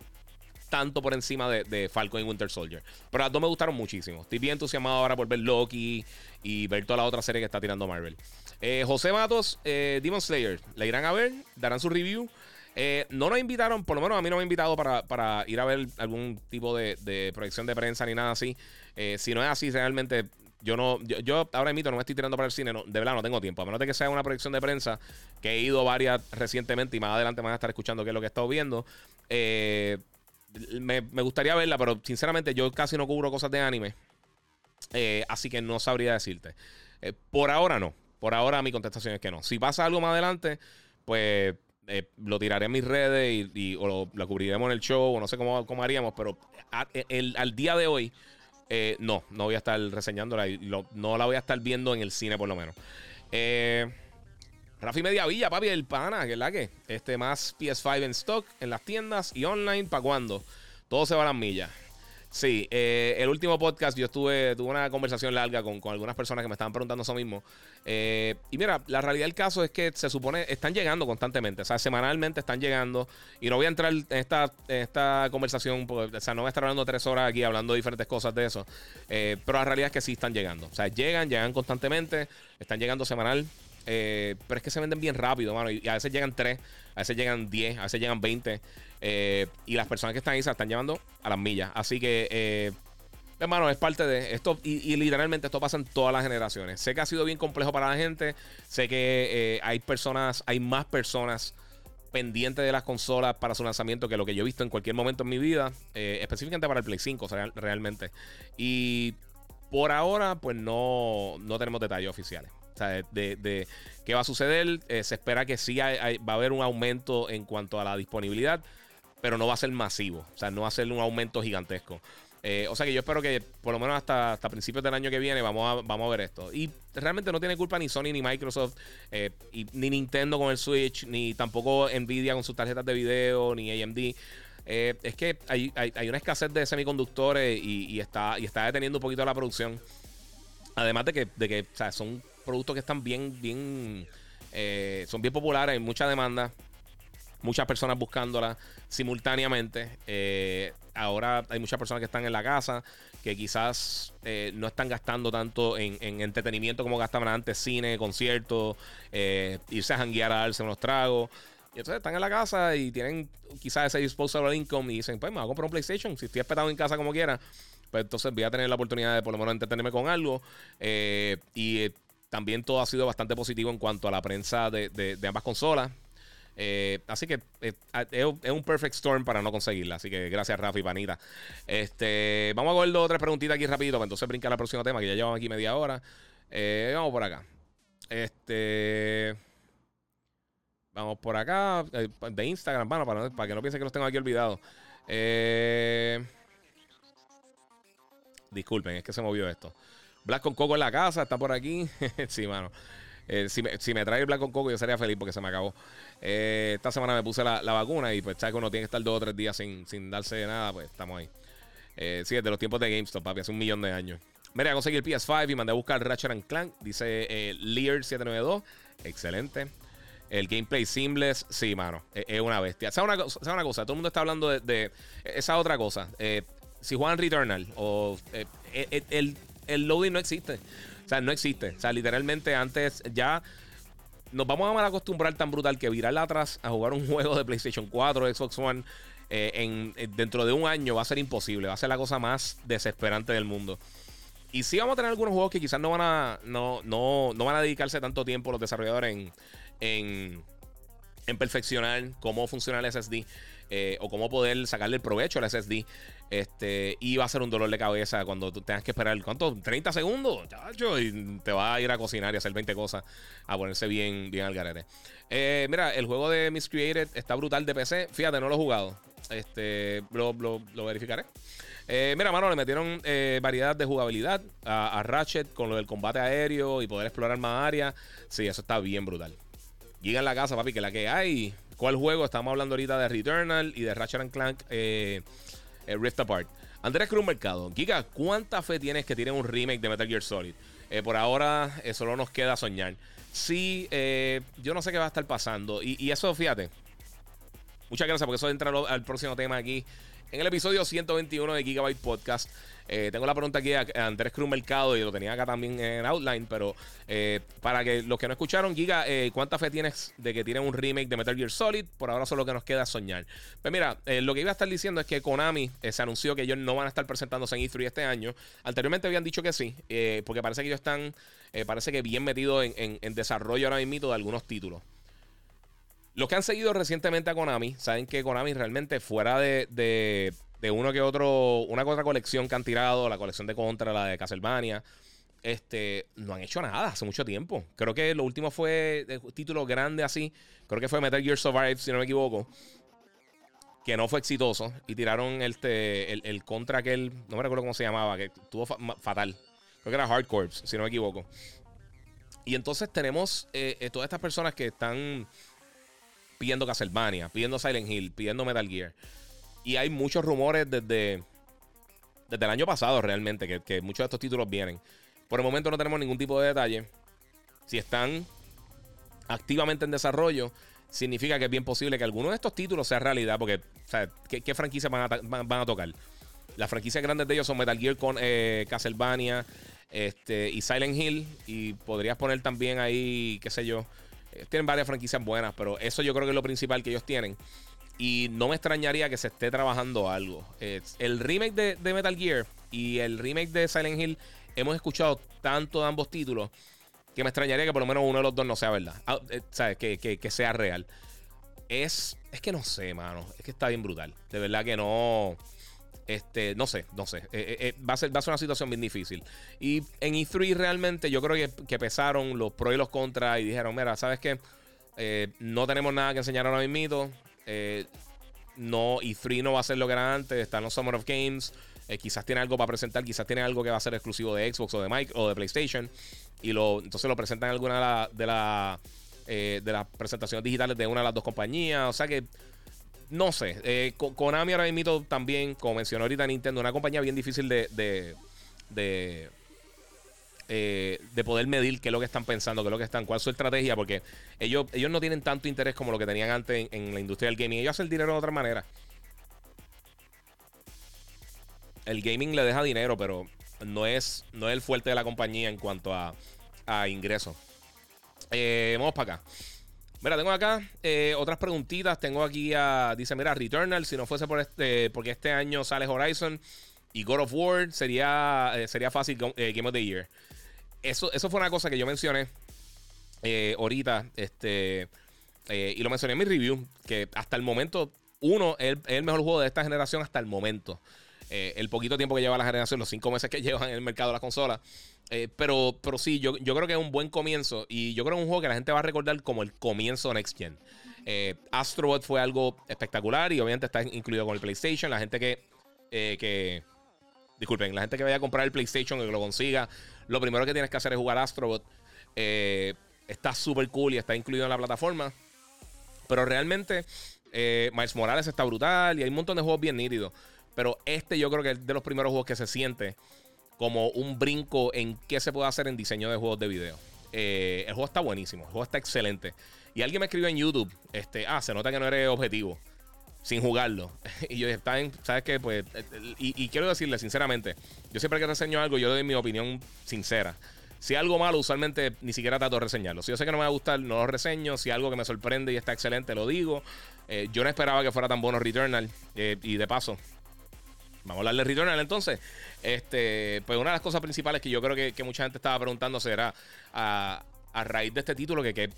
tanto por encima de, Falcon y Winter Soldier. Pero las dos me gustaron muchísimo. Estoy bien entusiasmado ahora por ver Loki y ver toda la otra serie que está tirando Marvel. Eh, José Matos, eh, Demon Slayer, ¿la irán a ver? ¿Darán su review? Eh, no nos invitaron, por lo menos a mí no me han invitado para, ir a ver algún tipo de, de, proyección de prensa ni nada así. si no es así, realmente yo no, yo, ahora mismo no me estoy tirando para el cine, de verdad no tengo tiempo. A menos de que sea una proyección de prensa, que he ido varias recientemente y más adelante van a estar escuchando qué es lo que he estado viendo. Eh, me, gustaría verla, pero sinceramente yo casi no cubro cosas de anime. Eh, así que no sabría decirte. Eh, por ahora no. Por ahora mi contestación es que no. Si pasa algo más adelante, pues lo tiraré en mis redes y, o lo, cubriremos en el show o no sé cómo, cómo haríamos, pero al día de hoy eh, no, no voy a estar reseñándola y no la voy a estar viendo en el cine por lo menos. Eh, Rafi Mediavilla, papi, el pana, que es la que. Este más PS5 en stock, en las tiendas y online, ¿para cuándo? Todo se va a las millas. Sí, eh, el último podcast yo estuve, tuve una conversación larga con, algunas personas que me estaban preguntando eso mismo. Eh, y mira, la realidad del caso es que se supone, están llegando constantemente, o sea, semanalmente están llegando. Y no voy a entrar en esta, esta conversación, o sea, no voy a estar hablando tres horas aquí hablando de diferentes cosas de eso. Eh, pero la realidad es que sí están llegando. O sea, llegan, llegan constantemente, están llegando semanal. Pero es que se venden bien rápido, mano. Y a veces llegan tres, a veces llegan diez, a veces llegan veinte. Eh, y las personas que están ahí se están llevando a las millas. Así que, eh, hermano, es parte de esto. Y, literalmente esto pasa en todas las generaciones. Sé que ha sido bien complejo para la gente. Sé que eh, hay personas, hay más personas pendientes de las consolas para su lanzamiento que lo que yo he visto en cualquier momento en mi vida. específicamente para el Play 5, realmente. Y por ahora, pues no, no tenemos detalles oficiales. O sea, de, qué va a suceder. se espera que sí va a haber un aumento en cuanto a la disponibilidad pero no va a ser masivo. O sea, no va a ser un aumento gigantesco. Eh, o sea que yo espero que por lo menos hasta, hasta principios del año que viene vamos a, vamos a ver esto. Y realmente no tiene culpa ni Sony ni Microsoft, eh, ni Nintendo con el Switch, ni tampoco Nvidia con sus tarjetas de video, ni AMD. Eh, es que hay, una escasez de semiconductores y, está, y está deteniendo un poquito la producción. Además de que, de que son productos que están bien, bien, son bien populares, hay mucha demanda. muchas personas buscándola simultáneamente. Eh, ahora hay muchas personas que están en la casa que quizás eh, no están gastando tanto en, entretenimiento como gastaban antes, cine, conciertos, eh, irse a janguear a darse unos tragos. Y entonces están en la casa y tienen quizás ese disposable income y dicen, pues me voy a comprar un PlayStation. Si estoy espetado en casa como quiera, pues entonces voy a tener la oportunidad de por lo menos entretenerme con algo. y también todo ha sido bastante positivo en cuanto a la prensa de ambas consolas. Eh, así que eh, es un perfect storm para no conseguirla. Así que gracias, Rafi Panita. Este, vamos a ver dos o tres preguntitas aquí rapidito para entonces brincar al próximo tema, que ya llevamos aquí media hora. Eh, vamos por acá. Este. Vamos por acá. de Instagram, para, para que no piensen que los tengo aquí olvidados. disculpen, es que se movió esto. Black con Coco en la casa, está por aquí. sí, mano. Eh, si, me, si, me, trae el Black con Coco, yo sería feliz porque se me acabó. Eh, esta semana me puse la, vacuna y pues, sabes uno tiene que estar dos o tres días sin, sin darse de nada, pues estamos ahí. Eh, sí, desde los tiempos de GameStop, papi, hace un millón de años. Mira, conseguí el PS5 y mandé a buscar Ratchet Clank. Dice eh, Lear792. Excelente. El gameplay seamless, sí, mano. Es, una bestia. ¿Sabes una, una, cosa? Todo el mundo está hablando de, esa otra cosa. si juegan Returnal o el, el loading no existe. O sea, no existe. O sea, literalmente antes ya nos vamos a acostumbrar tan brutal que virarla atrás a jugar un juego de PlayStation 4, Xbox One, eh, en, eh, dentro de un año va a ser imposible. Va a ser la cosa más desesperante del mundo. Y sí vamos a tener algunos juegos que quizás no van a, no, no, no van a dedicarse tanto tiempo los desarrolladores en, en, en perfeccionar cómo funciona el SSD. Eh, o cómo poder sacarle el provecho al SSD. Este, y va a ser un dolor de cabeza cuando tú tengas que esperar, ¿cuánto? 30 segundos, chacho, y te va a ir a cocinar y hacer 20 cosas, a ponerse bien, bien al garete. Eh, mira, el juego de Miscreated está brutal de PC. Fíjate, no lo he jugado. Este, lo, verificaré. Eh, mira, mano, le metieron variedad de jugabilidad a, a, Ratchet con lo del combate aéreo y poder explorar más áreas. Sí, eso está bien brutal. Llega en la casa, papi, que la que hay. ¿Cuál juego? Estamos hablando ahorita de Returnal y de Ratchet Clank eh, eh, Rift Apart. Andrés Cruz Mercado. Giga, ¿cuánta fe tienes que tiene un remake de Metal Gear Solid? Eh, por ahora solo nos queda soñar. Sí, yo no sé qué va a estar pasando. Y, y, eso, fíjate. Muchas gracias porque eso entra al próximo tema aquí. En el episodio 121 de Gigabyte Podcast. Eh, tengo la pregunta aquí a Andrés Cruz Mercado y lo tenía acá también en Outline, pero eh, para que los que no escucharon, Giga, eh, ¿cuánta fe tienes de que tiene un remake de Metal Gear Solid? Por ahora solo que nos queda soñar. Pues mira, lo que iba a estar diciendo es que Konami se anunció que ellos no van a estar presentándose en E3 este año. Anteriormente habían dicho que sí, porque parece que ellos están, parece que bien metidos en, desarrollo ahora mismo de algunos títulos. Los que han seguido recientemente a Konami saben que Konami realmente fuera de de uno que otro, una que otra colección que han tirado, la colección de Contra, la de Castlevania. Este, no han hecho nada hace mucho tiempo. Creo que lo último fue de título grande así. Creo que fue Metal Gear Survive, si no me equivoco. Que no fue exitoso. Y tiraron este, el, contra aquel, no me recuerdo cómo se llamaba, que estuvo fatal. Creo que era Hard si no me equivoco. Y entonces tenemos eh, eh, todas estas personas que están pidiendo Castlevania, pidiendo Silent Hill, pidiendo Metal Gear. Y hay muchos rumores desde, desde el año pasado realmente que, muchos de estos títulos vienen. Por el momento no tenemos ningún tipo de detalle. Si están activamente en desarrollo, significa que es bien posible que alguno de estos títulos sea realidad. Porque, o ¿qué, franquicias van a, van, a, tocar? Las franquicias grandes de ellos son Metal Gear con eh, Castlevania este, y Silent Hill. Y podrías poner también ahí, qué sé yo. Tienen varias franquicias buenas, pero eso yo creo que es lo principal que ellos tienen. Y no me extrañaría que se esté trabajando algo. el remake de, Metal Gear y el remake de Silent Hill hemos escuchado tanto de ambos títulos que me extrañaría que por lo menos uno de los dos no sea verdad. Ah, eh, ¿Sabes? Que, sea real. Es, es que no sé, mano. Es que está bien brutal. De verdad que no. Este, no sé, no sé. Eh, eh, va, a ser, va a ser una situación bien difícil. Y en E3 realmente yo creo que, que pesaron los pros y los contras y dijeron, mira, ¿sabes qué? no tenemos nada que enseñar ahora mismo. Eh, no, y 3 no va a ser lo que era antes. Están los Summer of Games. Eh, quizás tiene algo para presentar. Quizás tiene algo que va a ser exclusivo de Xbox o de Mike o de PlayStation. Y lo, entonces lo presentan en alguna de, la, eh, de, las presentaciones digitales de una de las dos compañías. O sea que. No sé. Konami ahora mismo también, como mencionó ahorita Nintendo, una compañía bien difícil de, de, eh, de poder medir qué es lo que están pensando, qué es lo que están, cuál es su estrategia, porque ellos, ellos no tienen tanto interés como lo que tenían antes en, la industria del gaming. Ellos hacen dinero de otra manera. El gaming le deja dinero, pero no es, no es el fuerte de la compañía en cuanto a, a ingresos. Eh, vamos para acá. Mira, tengo acá eh, otras preguntitas. Tengo aquí a. Dice, mira, Returnal, si no fuese por este. Porque este año sale Horizon y God of War, sería, sería fácil Game of the Year eso, eso fue una cosa que yo mencioné eh, ahorita. Este, eh, y lo mencioné en mi review. Que hasta el momento, uno es el, mejor juego de esta generación hasta el momento. Eh, el poquito tiempo que lleva la generación, los cinco meses que llevan en el mercado de las consolas. pero, pero sí, yo, yo creo que es un buen comienzo. Y yo creo que es un juego que la gente va a recordar como el comienzo de Next Gen. Astrobot fue algo espectacular y obviamente está incluido con el PlayStation. La gente que, que disculpen, la gente que vaya a comprar el PlayStation y que lo consiga, lo primero que tienes que hacer es jugar Astrobot. Eh, está súper cool y está incluido en la plataforma. Pero realmente, eh, Miles Morales está brutal y hay un montón de juegos bien nítidos. Pero este yo creo que es de los primeros juegos que se siente como un brinco en qué se puede hacer en diseño de juegos de video. Eh, el juego está buenísimo, el juego está excelente. Y alguien me escribió en YouTube, este, ah, se nota que no eres objetivo sin jugarlo. y yo en, ¿sabes qué? Pues, y, quiero decirle sinceramente, yo siempre que reseño algo, yo doy mi opinión sincera. Si algo malo, usualmente ni siquiera trato de reseñarlo. Si yo sé que no me va a gustar, no lo reseño. Si algo que me sorprende y está excelente, lo digo. Eh, yo no esperaba que fuera tan bueno Returnal. Eh, y de paso, vamos a hablar de Returnal entonces. Este, pues una de las cosas principales que yo creo que, mucha gente estaba preguntando será a, raíz de este título que, que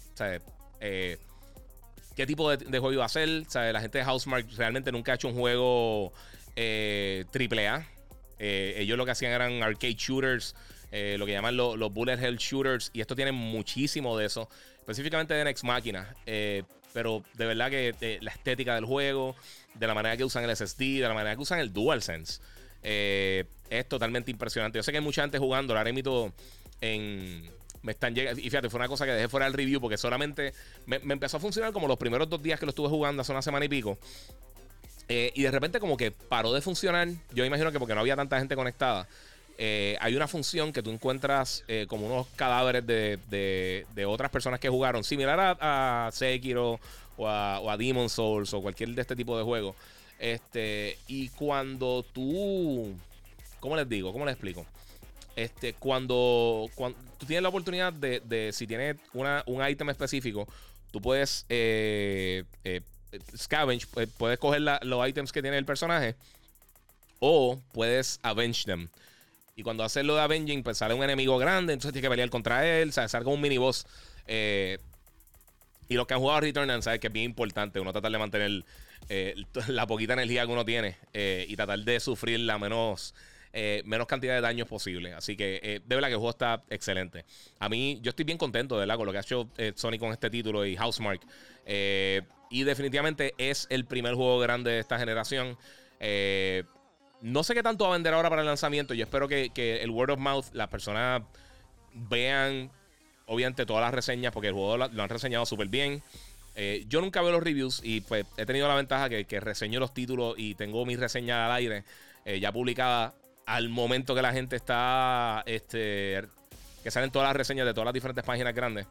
eh, qué tipo de, juego iba a ser. la gente de Housemark realmente nunca ha hecho un juego eh, AAA. Eh, ellos lo que hacían eran arcade shooters, eh, lo que llaman los bullet hell shooters, y esto tiene muchísimo de eso, específicamente de Next Máquina. Pero de verdad que la estética del juego, de la manera que usan el SSD, de la manera que usan el DualSense, es totalmente impresionante. Yo sé que hay mucha gente jugando, ahora mismo en me están llegando. Y fíjate, fue una cosa que dejé fuera del review porque solamente me, empezó a funcionar como los primeros dos días que lo estuve jugando hace una semana y pico. Eh, y de repente, como que paró de funcionar. Yo imagino que porque no había tanta gente conectada. Eh, hay una función que tú encuentras eh, como unos cadáveres de, de, otras personas que jugaron, similar a, Sekiro o a, o Demon Souls o cualquier de este tipo de juegos. Este, y cuando tú. ¿Cómo les digo? ¿Cómo les explico? Este, cuando, cuando tú tienes la oportunidad de, si tienes un ítem específico, tú puedes eh, scavenge, puedes coger los ítems que tiene el personaje o puedes avenge them. Y cuando haces lo de avenging, pues sale un enemigo grande, entonces tienes que pelear contra él, o sea, un mini boss. y los que han jugado Return saben que es bien importante uno tratar de mantener la poquita energía que uno tiene y tratar de sufrir la menos eh, menos cantidad de daños posible. Así que eh, de verdad que el juego está excelente. A mí, yo estoy bien contento, ¿verdad? Con lo que ha hecho eh, Sony con este título y Housemark. y definitivamente es el primer juego grande de esta generación. No sé qué tanto va a vender ahora para el lanzamiento. Yo espero que, el word of mouth, las personas vean, obviamente, todas las reseñas, porque el juego lo, han reseñado súper bien. yo nunca veo los reviews y pues he tenido la ventaja que, que reseño los títulos y tengo mi reseña al aire ya publicada al momento que la gente está, este, que salen todas las reseñas de todas las diferentes páginas grandes.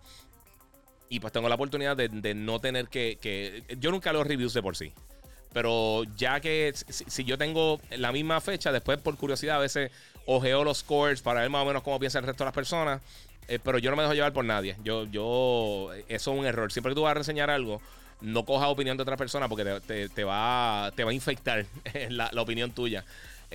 Y pues tengo la oportunidad de, no tener que, Yo nunca leo reviews de por sí. Pero ya que si, yo tengo la misma fecha, después por curiosidad a veces ojeo los scores para ver más o menos cómo piensa el resto de las personas. Eh, pero yo no me dejo llevar por nadie. Yo, yo, eso es un error. Siempre que tú vas a reseñar algo, no cojas opinión de otra persona porque te, va, te va a infectar la, la opinión tuya.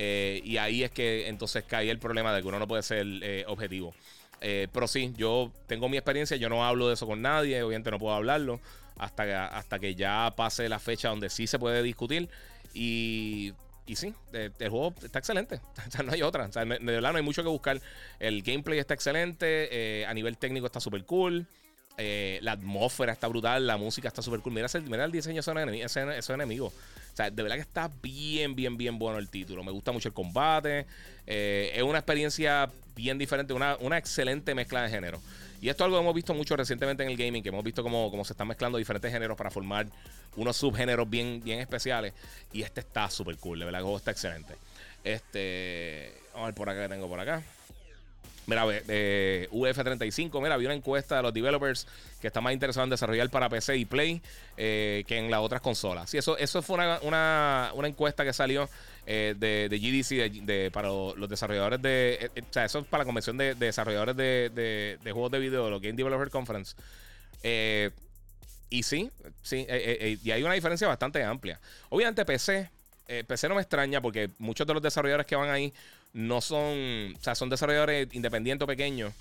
Eh, y ahí es que entonces cae el problema de que uno no puede ser eh, objetivo. Eh, pero sí, yo tengo mi experiencia, yo no hablo de eso con nadie, obviamente no puedo hablarlo hasta que, hasta que ya pase la fecha donde sí se puede discutir. Y, y sí, el, juego está excelente. no hay otra. de verdad no hay mucho que buscar. El gameplay está excelente, a nivel técnico está súper cool. la atmósfera está brutal, la música está súper cool. Mira, mira el diseño de esos enemigos sea, de verdad que está bien, bien, bien bueno el título. Me gusta mucho el combate. Eh, es una experiencia bien diferente, una, una excelente mezcla de género. Y esto es algo que hemos visto mucho recientemente en el gaming, que hemos visto cómo, cómo se están mezclando diferentes géneros para formar unos subgéneros bien, bien especiales. Y este está súper cool, de verdad que está excelente. Este, vamos a ver por acá que tengo por acá. Mira, eh, UF35, mira, vi una encuesta de los developers que están más interesados en desarrollar para PC y Play eh, que en las otras consolas. Sí, eso, eso fue una, encuesta que salió eh, de, GDC de, para los desarrolladores de... o sea, eso es para la convención de, desarrolladores de, juegos de video, lo Game Developer Conference. y sí, sí, y hay una diferencia bastante amplia. Obviamente PC, PC no me extraña porque muchos de los desarrolladores que van ahí no son, o sea, son desarrolladores independientes o pequeños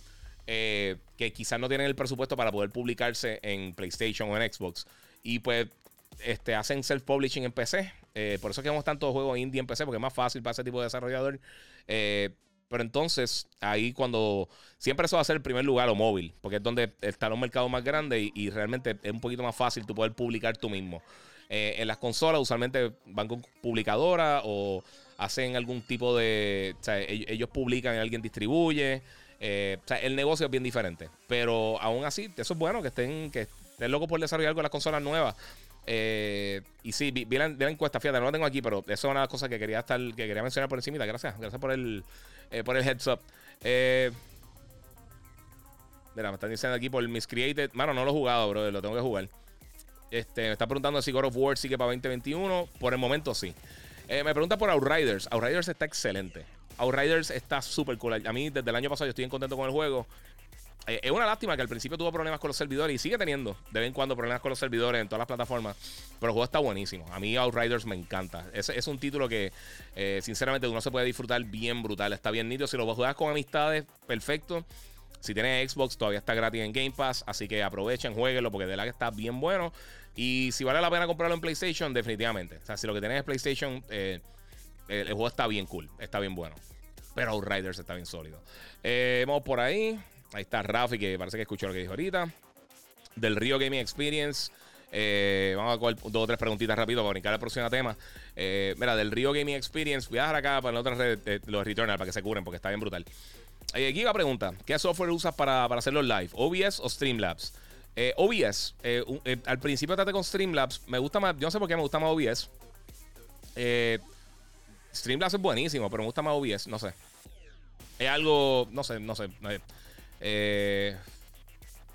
eh, que quizás no tienen el presupuesto para poder publicarse en PlayStation o en Xbox. Y pues este, hacen self-publishing en PC. Eh, por eso que vemos tantos juegos indie en PC, porque es más fácil para ese tipo de desarrollador. Eh, pero entonces, ahí cuando. Siempre eso va a ser el primer lugar o móvil, porque es donde está un mercado más grande y, realmente es un poquito más fácil tú poder publicar tú mismo. en las consolas, usualmente van con publicadora o hacen algún tipo de. Ellos, publican y alguien distribuye. Eh, o sea, el negocio es bien diferente. Pero aún así, eso es bueno que estén, que estén locos por desarrollar con las consolas nuevas. Eh, y sí, vi, la, encuesta, fíjate, no la tengo aquí, pero eso es una cosas que quería estar, que quería mencionar por encima. Gracias, gracias por el, eh, por el heads up. mira, me están diciendo aquí por Miscreated. Mano, no lo he jugado, bro, lo tengo que jugar. Este, me está preguntando si God of War sigue para 2021. Por el momento sí. Eh, me pregunta por Outriders. Outriders está excelente. Outriders está súper cool. A mí, desde el año pasado, yo estoy contento con el juego. Eh, es una lástima que al principio tuvo problemas con los servidores y sigue teniendo de vez en cuando problemas con los servidores en todas las plataformas. Pero el juego está buenísimo. A mí Outriders me encanta. Es, es un título que, eh, sinceramente, uno se puede disfrutar bien brutal. Está bien nítido. Si lo juegas con amistades, perfecto. Si tienes Xbox, todavía está gratis en Game Pass. Así que aprovechen, jueguenlo porque de la que está bien bueno. Y si vale la pena comprarlo en PlayStation, definitivamente. O sea, si lo que tienes es PlayStation, eh, el, juego está bien cool, está bien bueno. Pero Outriders está bien sólido. Vamos por ahí. Ahí está Rafi, que parece que escuchó lo que dijo ahorita. Del Rio Gaming Experience. Eh, vamos a coger dos o tres preguntitas rápido para brincar el próximo tema. mira, del Rio Gaming Experience, voy a dejar acá para la otra red los Returnal para que se curen porque está bien brutal. va pregunta: ¿Qué software usas para, para hacerlo live? ¿OBS o Streamlabs? Eh, OBS, eh, eh, al principio traté con Streamlabs. Me gusta más, yo no sé por qué me gusta más OBS. Streamlabs es buenísimo, pero me gusta más OBS, no sé. Es algo, no sé, no sé. Qué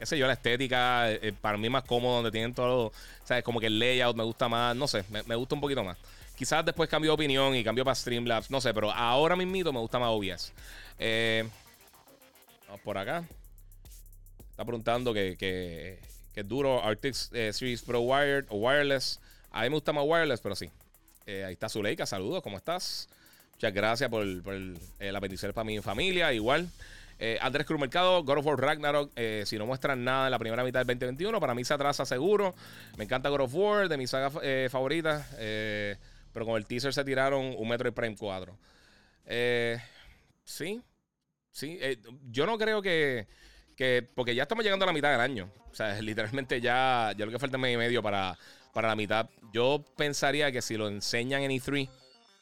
sé yo, la estética, para mí más cómodo, donde tienen todo, ¿sabes? Como que el layout me gusta más, no sé, me, gusta un poquito más. Quizás después cambio de opinión y cambio para Streamlabs, no sé, pero ahora mismito me gusta más OBS. vamos por acá. Está preguntando que, que, es duro Arctic eh, Series Pro Wired o Wireless. A mí me gusta más wireless, pero sí. Eh, ahí está Zuleika, saludos, ¿cómo estás? Muchas gracias por, por el, la bendición para mi familia, igual. Eh, Andrés Cruz Mercado, God of War Ragnarok. si no muestran nada en la primera mitad del 2021, para mí se atrasa seguro. Me encanta God of War, de mis sagas favoritas. pero con el teaser se tiraron un Metroid Prime 4. sí, sí. yo no creo que que, porque ya estamos llegando a la mitad del año. O sea, literalmente ya, ya lo que falta es medio y medio para, para la mitad. Yo pensaría que si lo enseñan en E3,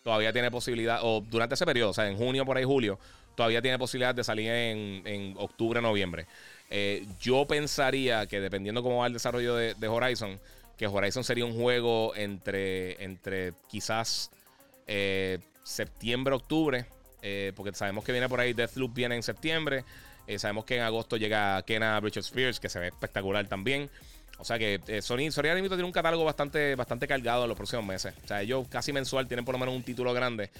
todavía tiene posibilidad, o durante ese periodo, o sea, en junio, por ahí, julio, todavía tiene posibilidad de salir en, octubre, noviembre. Eh, yo pensaría que dependiendo cómo va el desarrollo de, Horizon, que Horizon sería un juego entre, entre quizás eh, septiembre, octubre, eh, porque sabemos que viene por ahí, Deathloop viene en septiembre. Sabemos que en agosto llega Kena Richard Spears, que se ve espectacular también. O sea que Sony, Sony tiene un catálogo bastante, bastante cargado en los próximos meses. O sea, ellos casi mensual tienen por lo menos un título grande.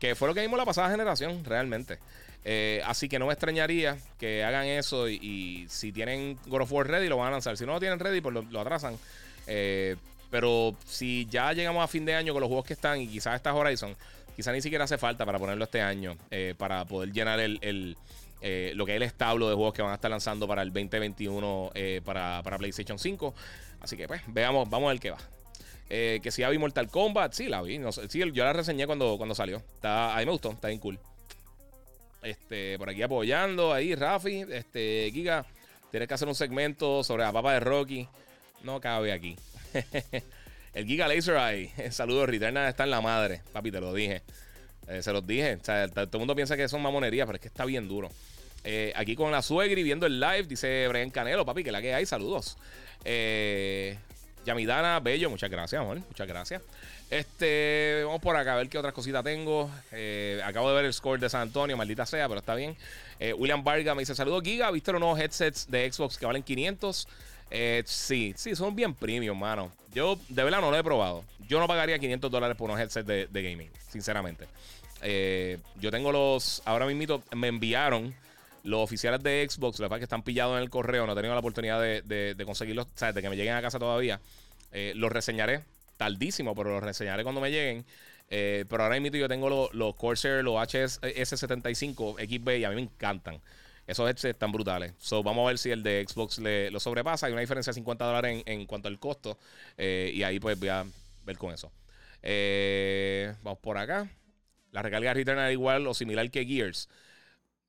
Que fue lo que vimos la pasada generación, realmente. Eh, así que no me extrañaría que hagan eso y, si tienen God of War ready lo van a lanzar. Si no lo tienen ready, pues lo, atrasan. pero si ya llegamos a fin de año con los juegos que están y quizás está Horizon, quizás ni siquiera hace falta para ponerlo este año para poder llenar el eh, lo que es el establo de juegos que van a estar lanzando para el 2021 eh, para, PlayStation 5. Así que pues, veamos, vamos a ver qué va. Eh, que si ya vi Mortal Kombat, sí, la vi. Sí, yo la reseñé cuando, cuando salió. Está, a mí me gustó, está bien cool. Este, por aquí apoyando, ahí, Rafi. Este, Giga, tienes que hacer un segmento sobre la papa de Rocky. No cabe aquí. el Giga Laser Eye. Saludos, Riterna está en la madre. Papi, te lo dije. se los dije. Todo el mundo piensa que son mamonerías, pero es que está bien duro. Eh, aquí con la suegri viendo el live, dice Brian Canelo, papi, que la que hay, saludos. Eh, Yamidana Bello, muchas gracias, amor, muchas gracias. Este, vamos por acá a ver qué otras cositas tengo. Eh, acabo de ver el score de San Antonio, maldita sea, pero está bien. Eh, William Vargas me dice: Saludos, Giga. ¿Viste los nuevos headsets de Xbox que valen 500? Eh, sí, sí, son bien premium, mano. Yo de verdad no lo he probado. Yo no pagaría 500 dólares por unos headsets de, gaming, sinceramente. yo tengo los. Ahora mismo me enviaron los oficiales de Xbox, la verdad que están pillados en el correo. No he tenido la oportunidad de, conseguirlos, o sea, de que me lleguen a casa todavía. los reseñaré tardísimo, pero los reseñaré cuando me lleguen. Eh, pero ahora mismo yo tengo los, Corsair, los HS75 XB y a mí me encantan. Esos headsets están brutales. So, vamos a ver si el de Xbox le, lo sobrepasa. Hay una diferencia de 50 dólares en, cuanto al costo. Eh, y ahí pues voy a ver con eso. Eh, vamos por acá. La recarga Returnal igual o similar que Gears.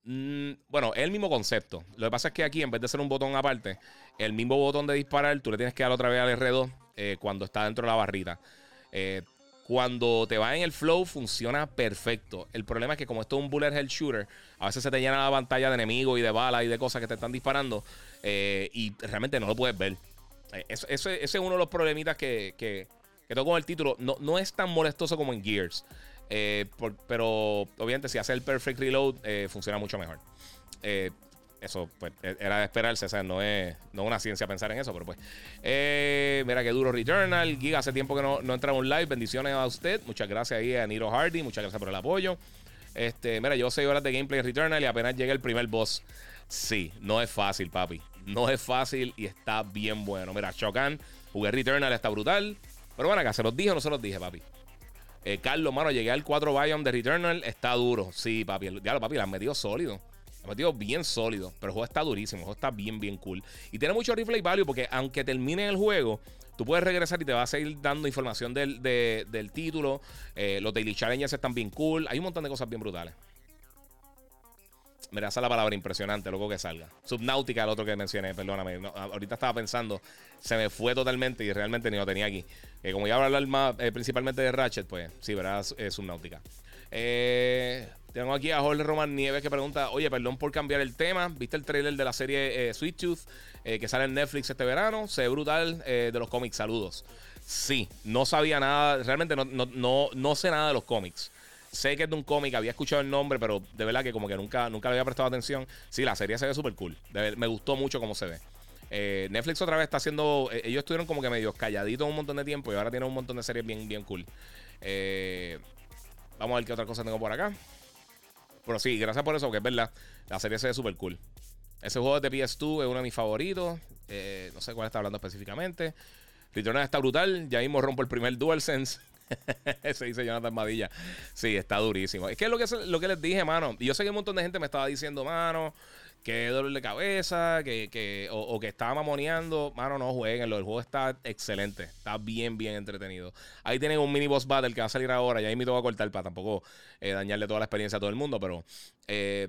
Mm, bueno, es el mismo concepto. Lo que pasa es que aquí, en vez de ser un botón aparte, el mismo botón de disparar, tú le tienes que dar otra vez al R2 eh, cuando está dentro de la barrita. Eh, cuando te va en el flow, funciona perfecto. El problema es que, como esto es un bullet hell shooter, a veces se te llena la pantalla de enemigos y de balas y de cosas que te están disparando eh, y realmente no lo puedes ver. ese, es uno de los problemitas que, que, que tengo con el título. No, no es tan molestoso como en Gears. Pero obviamente si hace el perfect reload funciona mucho mejor eso pues e-, era de esperarse, o sea, no es, no una ciencia pensar en eso, pero pues. Eh, mira qué duro Returnal. Giga, hace tiempo que no, no un live. Bendiciones a usted. Muchas gracias ahí a Niro Hardy. Muchas gracias por el apoyo. Este, mira, yo 6 horas de gameplay Returnal y apenas llega el primer boss. Sí, no es fácil, papi. No es fácil y está bien bueno. Mira, Shokan, jugué Returnal, está brutal. Pero bueno, acá se los dije o no se los dije, papi. Eh, Carlos, mano, llegué al 4 Biome de Returnal. Está duro. Sí, papi. Ya lo, papi, la han metido sólido. Ha metido bien sólido, pero el juego está durísimo, el juego está bien, bien cool. Y tiene mucho replay value porque aunque termine el juego, tú puedes regresar y te va a seguir dando información del, título. Eh, los daily challenges están bien cool. Hay un montón de cosas bien brutales. Me esa la palabra impresionante, luego que salga. Subnáutica, el otro que mencioné, perdóname. ahorita estaba pensando, se me fue totalmente y realmente ni lo tenía aquí. Eh, como ya voy a hablar más eh, principalmente de Ratchet, pues sí, verás, Subnáutica. Eh. Tengo aquí a Jorge Román Nieves que pregunta: Oye, perdón por cambiar el tema. ¿Viste el trailer de la serie eh, Sweet Tooth que sale en Netflix este verano? Se ve brutal de los cómics. Saludos. Sí, no sabía nada. Realmente no, no, no, sé nada de los cómics. Sé que es de un cómic, había escuchado el nombre, pero de verdad que como que nunca, nunca le había prestado atención. Sí, la serie se ve súper cool. me gustó mucho cómo se ve. Netflix otra vez está haciendo. ellos estuvieron como que medio calladitos un montón de tiempo y ahora tienen un montón de series bien, bien cool. vamos a ver qué otra cosa tengo por acá. Pero sí, gracias por eso, que es verdad. La serie se ve súper cool. Ese juego de PS2 es uno de mis favoritos. Eh, no sé cuál está hablando específicamente. Returnal está brutal. Ya mismo rompo el primer DualSense. Se dice Jonathan Madilla. Sí, está durísimo. Es que es lo que, lo que les dije, mano. Yo sé que un montón de gente me estaba diciendo, mano, que dolor de cabeza, que, que o, que estaba mamoneando. Mano, no jueguen. El juego está excelente. Está bien, bien entretenido. Ahí tienen un mini boss battle que va a salir ahora. Ya ahí me tengo a cortar para tampoco eh, dañarle toda la experiencia a todo el mundo. Pero, eh,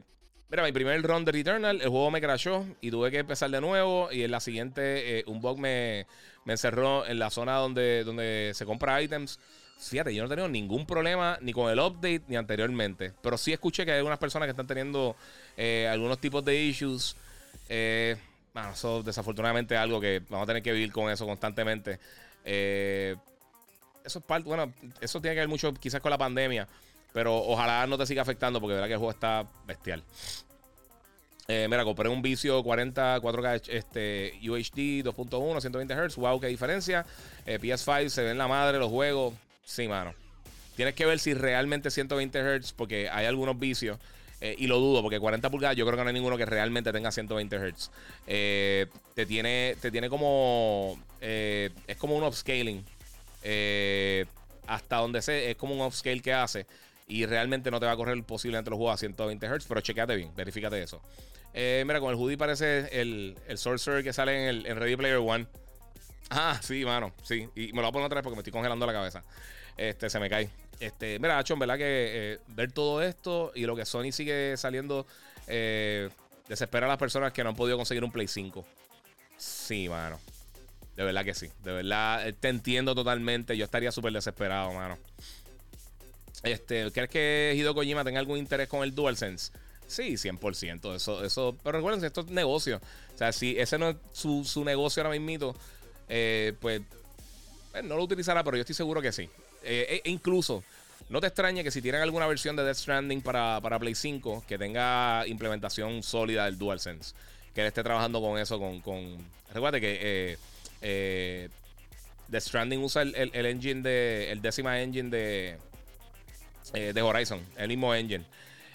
mira, mi primer run de Returnal, el juego me crashó y tuve que empezar de nuevo. Y en la siguiente, eh, un bug me, me encerró en la zona donde, donde se compra items. Fíjate, yo no he tenido ningún problema ni con el update ni anteriormente. Pero sí escuché que hay algunas personas que están teniendo eh, algunos tipos de issues. Eh, bueno, eso desafortunadamente es algo que vamos a tener que vivir con eso constantemente. Eh, eso es parte, bueno, eso tiene que ver mucho quizás con la pandemia. Pero ojalá no te siga afectando porque de verdad que el juego está bestial. mira, compré un vicio 40 4K este, UHD 2.1, 120 Hz. Wow, qué diferencia. PS5 se ven la madre los juegos. Sí, mano. Tienes que ver si realmente 120 Hz, porque hay algunos vicios. Eh, y lo dudo, porque 40 pulgadas yo creo que no hay ninguno que realmente tenga 120 Hz. Eh, te, tiene, te tiene como... Eh, es como un upscaling. hasta donde sé, es como un upscale que hace. Y realmente no te va a correr posiblemente los juegos a 120 Hz. Pero chequeate bien, verifícate eso. mira, con el hoodie parece el, el Sorcerer que sale en, el, en Ready Player One. Ah, sí, mano, sí. Y me lo voy a poner otra vez porque me estoy congelando la cabeza. Este, se me cae. Este, mira, Nacho, en verdad que eh, ver todo esto y lo que Sony sigue saliendo eh, desespera a las personas que no han podido conseguir un Play 5. Sí, mano. De verdad que sí. De verdad, eh, te entiendo totalmente. Yo estaría súper desesperado, mano. Este, ¿Crees que Hideo Kojima tenga algún interés con el DualSense? Sí, 100%. Eso, eso, pero recuerden, esto es negocio. O sea, si ese no es su, su negocio ahora mismo, eh, pues, pues no lo utilizará, pero yo estoy seguro que sí. e incluso, no te extrañe que si tienen alguna versión de Death Stranding para, para Play 5, que tenga implementación sólida del DualSense. Que él esté trabajando con eso, con... con... Recuerda que eh, eh, Death Stranding usa el, el, engine de... El décima engine de... Eh, de Horizon, el mismo engine.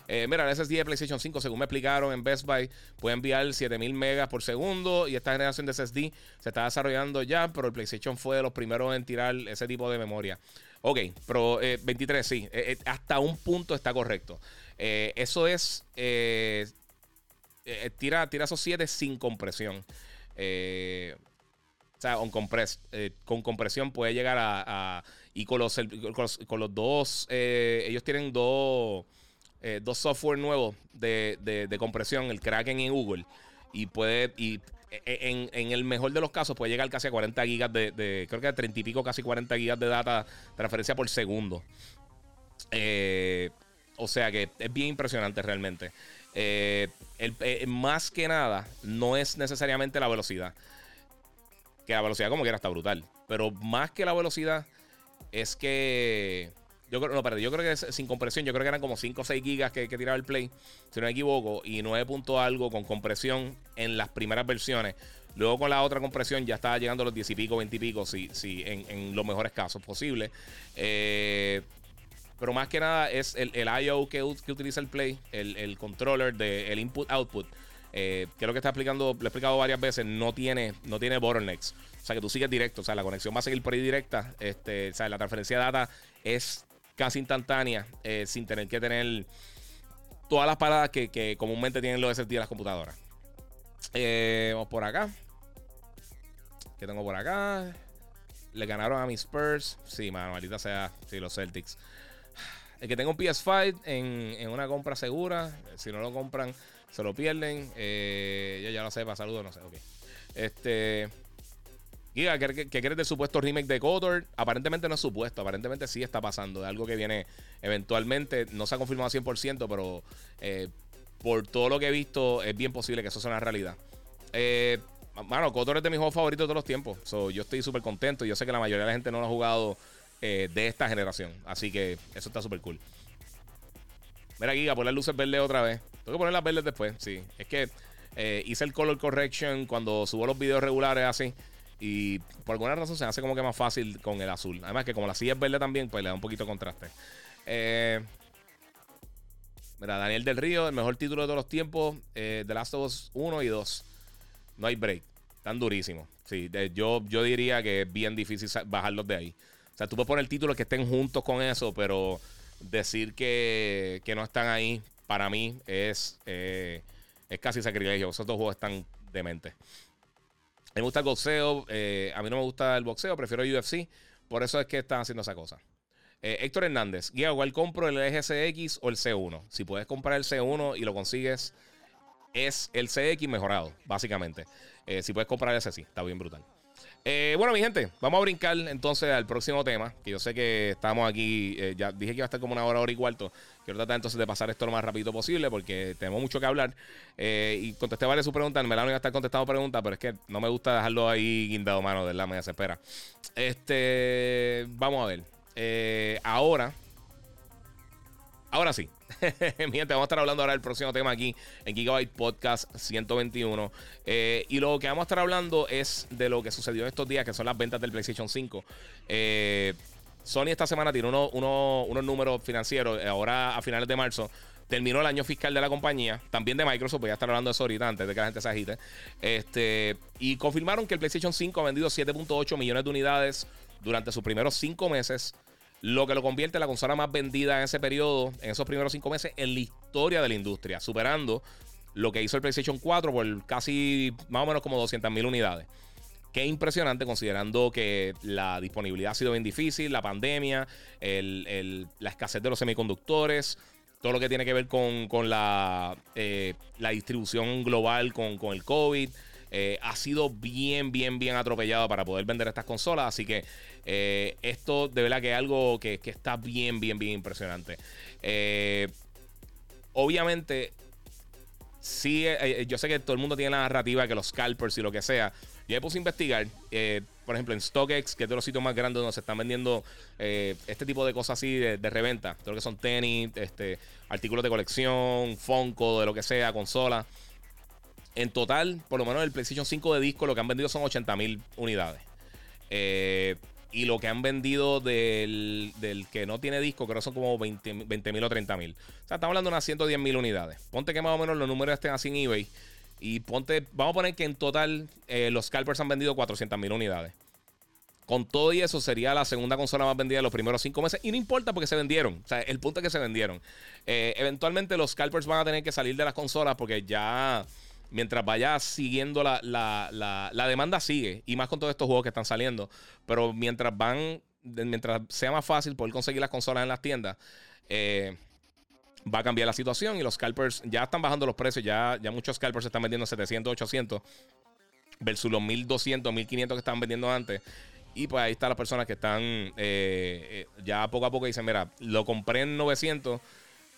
Eh, mira, el SSD de PlayStation 5, según me explicaron en Best Buy, puede enviar 7000 megas por segundo. Y esta generación de SSD se está desarrollando ya, pero el PlayStation fue de los primeros en tirar ese tipo de memoria. Ok, pero 23, eh, sí. Eh, hasta un punto está correcto. eso es. tira, tira esos 7 sin compresión. o sea, con compresión puede llegar a. y con los, dos. ellos tienen dos. Dos software nuevos de, de, compresión, el Kraken y Google. Y puede. Y e, e, en, el mejor de los casos puede llegar casi a 40 gigas de, creo que a 30 y pico, casi 40 gigas de data transferencia por segundo. Eh, o sea que es bien impresionante realmente. Eh, eh, más que nada, no es necesariamente la velocidad. Que la velocidad como quiera está brutal. Pero más que la velocidad es que yo creo, no, yo creo que sin compresión, yo creo que eran como 5 o 6 gigas que, tiraba el Play, si no me equivoco, y 9 punto algo con compresión en las primeras versiones. Luego con la otra compresión ya estaba llegando a los 10 y pico, 20 y pico, si, si, en, los mejores casos posibles. Eh, pero más que nada es el, el I.O. Que, utiliza el Play, el, controller del input-output. Eh, que es lo que está explicando, lo he explicado varias veces, no tiene, no tiene bottlenecks. O sea que tú sigues directo, o sea, la conexión va a seguir por ahí directa. Este, o sea, la transferencia de data es casi instantánea, eh, sin tener que tener todas las paradas que, comúnmente tienen los SSD de las computadoras. Eh, vamos por acá. ¿Qué tengo por acá? Le ganaron a mis Spurs. Sí, mano, maldita sea. Sí, los Celtics. El que tenga un PS5 en, una compra segura. Si no lo compran, se lo pierden. Eh, yo ya no sé, para saludos, no sé. Ok. Este. Giga, ¿qué, crees del supuesto remake de Kotor? Aparentemente no es supuesto, aparentemente sí está pasando. Es algo que viene eventualmente. No se ha confirmado 100%, pero eh, por todo lo que he visto, es bien posible que eso sea una realidad. Eh, mano, Kotor es de mis juegos favoritos de todos los tiempos. yo estoy súper contento. Yo sé que la mayoría de la gente no lo ha jugado eh, de esta generación. Así que eso está súper cool. Mira, Giga, poner luces verdes otra vez. Tengo que poner las verdes después, sí. Es que eh, hice el color correction cuando subo los videos regulares así. Y por alguna razón se hace como que más fácil con el azul. Además que como la silla es verde también, pues le da un poquito de contraste. Eh, mira, Daniel del Río, el mejor título de todos los tiempos. Eh, The Last of Us 1 y 2. No hay break. Están durísimos. Sí, yo, yo diría que es bien difícil bajarlos de ahí. O sea, tú puedes poner títulos que estén juntos con eso, pero decir que, que no están ahí, para mí, es, eh, es casi sacrilegio. Esos dos juegos están dementes me gusta el boxeo. Eh, a mí no me gusta el boxeo, prefiero UFC. Por eso es que están haciendo esa cosa. Eh, Héctor Hernández, guía, igual compro el EGCX o el C1. Si puedes comprar el C1 y lo consigues, es el CX mejorado, básicamente. Eh, si puedes comprar ese, sí, está bien brutal. Eh, bueno, mi gente, vamos a brincar entonces al próximo tema. Que yo sé que estamos aquí. Eh, ya dije que iba a estar como una hora, hora y cuarto. Quiero tratar entonces de pasar esto lo más rápido posible porque tenemos mucho que hablar. Eh, y contesté varias sus preguntas. Me la iba a estar contestando preguntas, pero es que no me gusta dejarlo ahí guindado, mano. De la me espera. Este. Vamos a ver. ahora. Ahora sí. Mi gente, vamos a estar hablando ahora del próximo tema aquí en Gigabyte Podcast 121. Eh, y lo que vamos a estar hablando es de lo que sucedió en estos días, que son las ventas del PlayStation 5. Eh, Sony esta semana tiene unos números financieros. Eh, ahora a finales de marzo terminó el año fiscal de la compañía, también de Microsoft, voy a estar hablando de eso ahorita antes de que la gente se agite. Este, y confirmaron que el PlayStation 5 ha vendido 7.8 millones de unidades durante sus primeros 5 meses lo que lo convierte en la consola más vendida en ese periodo, en esos primeros cinco meses, en la historia de la industria, superando lo que hizo el PlayStation 4 por casi más o menos como 200 mil unidades. Qué impresionante considerando que la disponibilidad ha sido bien difícil, la pandemia, la escasez de los semiconductores, todo lo que tiene que ver con, la, eh, la, distribución global con el COVID. Eh, ha sido bien, bien, bien atropellado para poder vender estas consolas. Así que eh, esto de verdad que es algo que, está bien, bien, bien impresionante. Eh, obviamente, sí, yo sé que todo el mundo tiene la narrativa que los scalpers y lo que sea. Yo me puse a investigar, por ejemplo, en StockX, que es de los sitios más grandes donde se están vendiendo este tipo de cosas así de, reventa. Todo lo que son tenis, este, artículos de colección, Funko, de lo que sea, consola. En total, por lo menos el PlayStation 5 de disco, lo que han vendido son 80 mil unidades. Eh, y lo que han vendido del, que no tiene disco, creo son como 20 mil o 30 mil. O sea, estamos hablando de unas 110 mil unidades. Ponte que más o menos los números estén así en eBay. Y ponte, vamos a poner que en total eh, los scalpers han vendido 400 mil unidades. Con todo y eso sería la segunda consola más vendida de los primeros cinco meses. Y no importa porque se vendieron. O sea, el punto es que se vendieron. Eh, eventualmente los scalpers van a tener que salir de las consolas porque ya mientras vaya siguiendo la, la, demanda sigue. Y más con todos estos juegos que están saliendo. Pero mientras van, mientras sea más fácil poder conseguir las consolas en las tiendas, eh, va a cambiar la situación. Y los scalpers ya están bajando los precios. Ya, ya muchos scalpers se están vendiendo 700, 800 versus los 1200, 1500 que estaban vendiendo antes. Y pues ahí están las personas que están eh, eh, ya poco a poco dicen, mira, lo compré en 900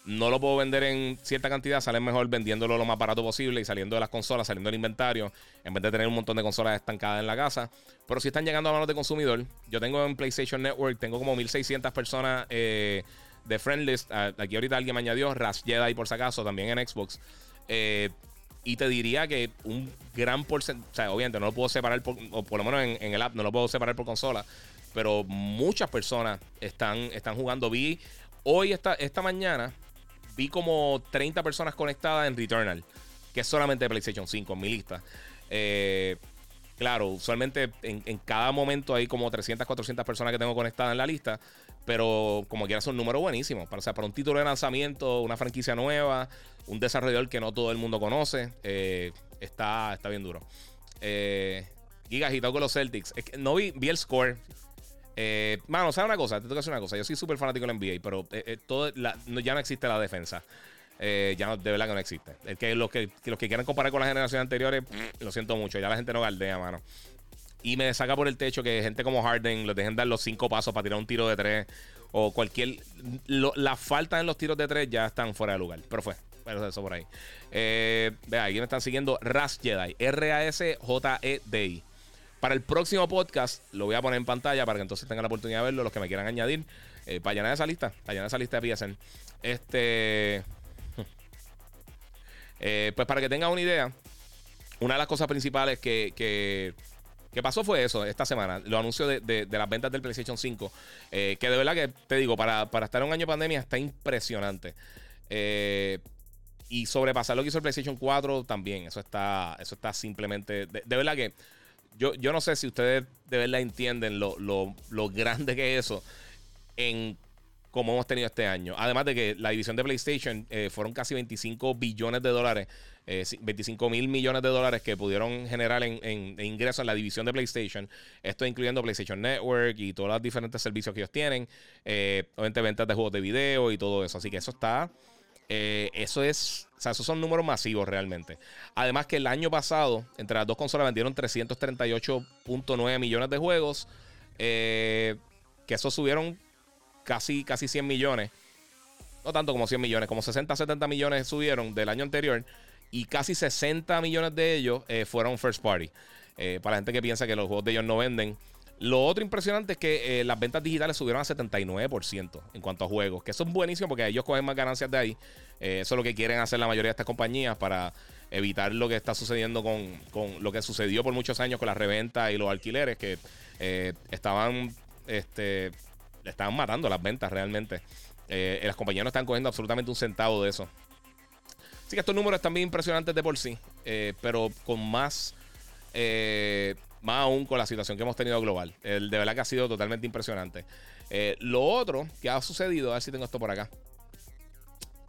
no lo puedo vender en cierta cantidad, sale mejor vendiéndolo lo más barato posible y saliendo de las consolas, saliendo del inventario, en vez de tener un montón de consolas estancadas en la casa. Pero si están llegando a manos de consumidor, yo tengo en PlayStation Network, tengo como 1600 personas eh, de friendlist. Ah, aquí ahorita alguien me añadió, Ras Jedi por si acaso, también en Xbox. Eh, y te diría que un gran porcentaje, o sea, obviamente no lo puedo separar, por, o por lo menos en, el app no lo puedo separar por consola, pero muchas personas están, están jugando. Vi hoy, esta, esta mañana, vi como 30 personas conectadas en Returnal, que es solamente PlayStation 5 en mi lista. Eh, claro, usualmente en, cada momento hay como 300, 400 personas que tengo conectadas en la lista, pero como quiera es un número buenísimo. Para, o para un título de lanzamiento, una franquicia nueva, un desarrollador que no todo el mundo conoce, eh, está, está bien duro. Eh, Giga agitado con los Celtics. no vi, vi el score. Eh, ¿sabes una cosa? Te que decir una cosa. Yo soy súper fanático del NBA, pero eh, eh, todo ya no existe la defensa. ya no, de verdad que no existe. Que los que, los que quieran comparar con las generaciones anteriores, lo siento mucho. Ya la gente no galdea, mano. Y me saca por el techo que gente como Harden los dejen dar los cinco pasos para tirar un tiro de tres. O cualquier. la falta en los tiros de tres ya están fuera de lugar. Pero fue. Eso por ahí. Eh, vea, aquí me están siguiendo Ras Jedi. R-A-S-J-E-D-I. Para el próximo podcast lo voy a poner en pantalla para que entonces tengan la oportunidad de verlo, los que me quieran añadir, eh, para llenar esa lista, para llenar esa lista de PSN. Este. Eh, pues para que tengan una idea, una de las cosas principales que, que, pasó fue eso esta semana, los anuncios de, las ventas del PlayStation 5, eh, que de verdad que te digo, para, estar un año de pandemia está impresionante. y sobrepasar lo que hizo el PlayStation 4 también, eso está, eso está simplemente, de verdad que yo, yo no sé si ustedes de verdad entienden lo, grande que es eso en como hemos tenido este año. Además de que la división de PlayStation eh, fueron casi 25 billones de dólares, 25 eh, mil millones de dólares que pudieron generar en, ingresos en la división de PlayStation. Esto incluyendo PlayStation Network y todos los diferentes servicios que ellos tienen. Eh, obviamente ventas de juegos de video y todo eso. Así que eso está eh, eso es, o sea, esos son números masivos realmente. Además que el año pasado, entre las dos consolas vendieron 338.9 millones de juegos, eh, que eso subieron casi, casi 100 millones. No tanto como 100 millones, como 60, 70 millones subieron del año anterior y casi 60 millones de ellos eh, fueron first party. para la gente que piensa que los juegos de ellos no venden. Lo otro impresionante es que eh, las ventas digitales subieron a 79% en cuanto a juegos, que eso es buenísimo porque ellos cogen más ganancias de ahí. Eh, eso es lo que quieren hacer la mayoría de estas compañías para evitar lo que está sucediendo con, lo que sucedió por muchos años con las reventas y los alquileres que eh, estaban, este, estaban matando las ventas realmente. las compañías no están cogiendo absolutamente un centavo de eso. Así que estos números están bien impresionantes de por sí, pero con más más aún con la situación que hemos tenido global. El, de verdad que ha sido totalmente impresionante. Eh, lo otro que ha sucedido, a ver si tengo esto por acá.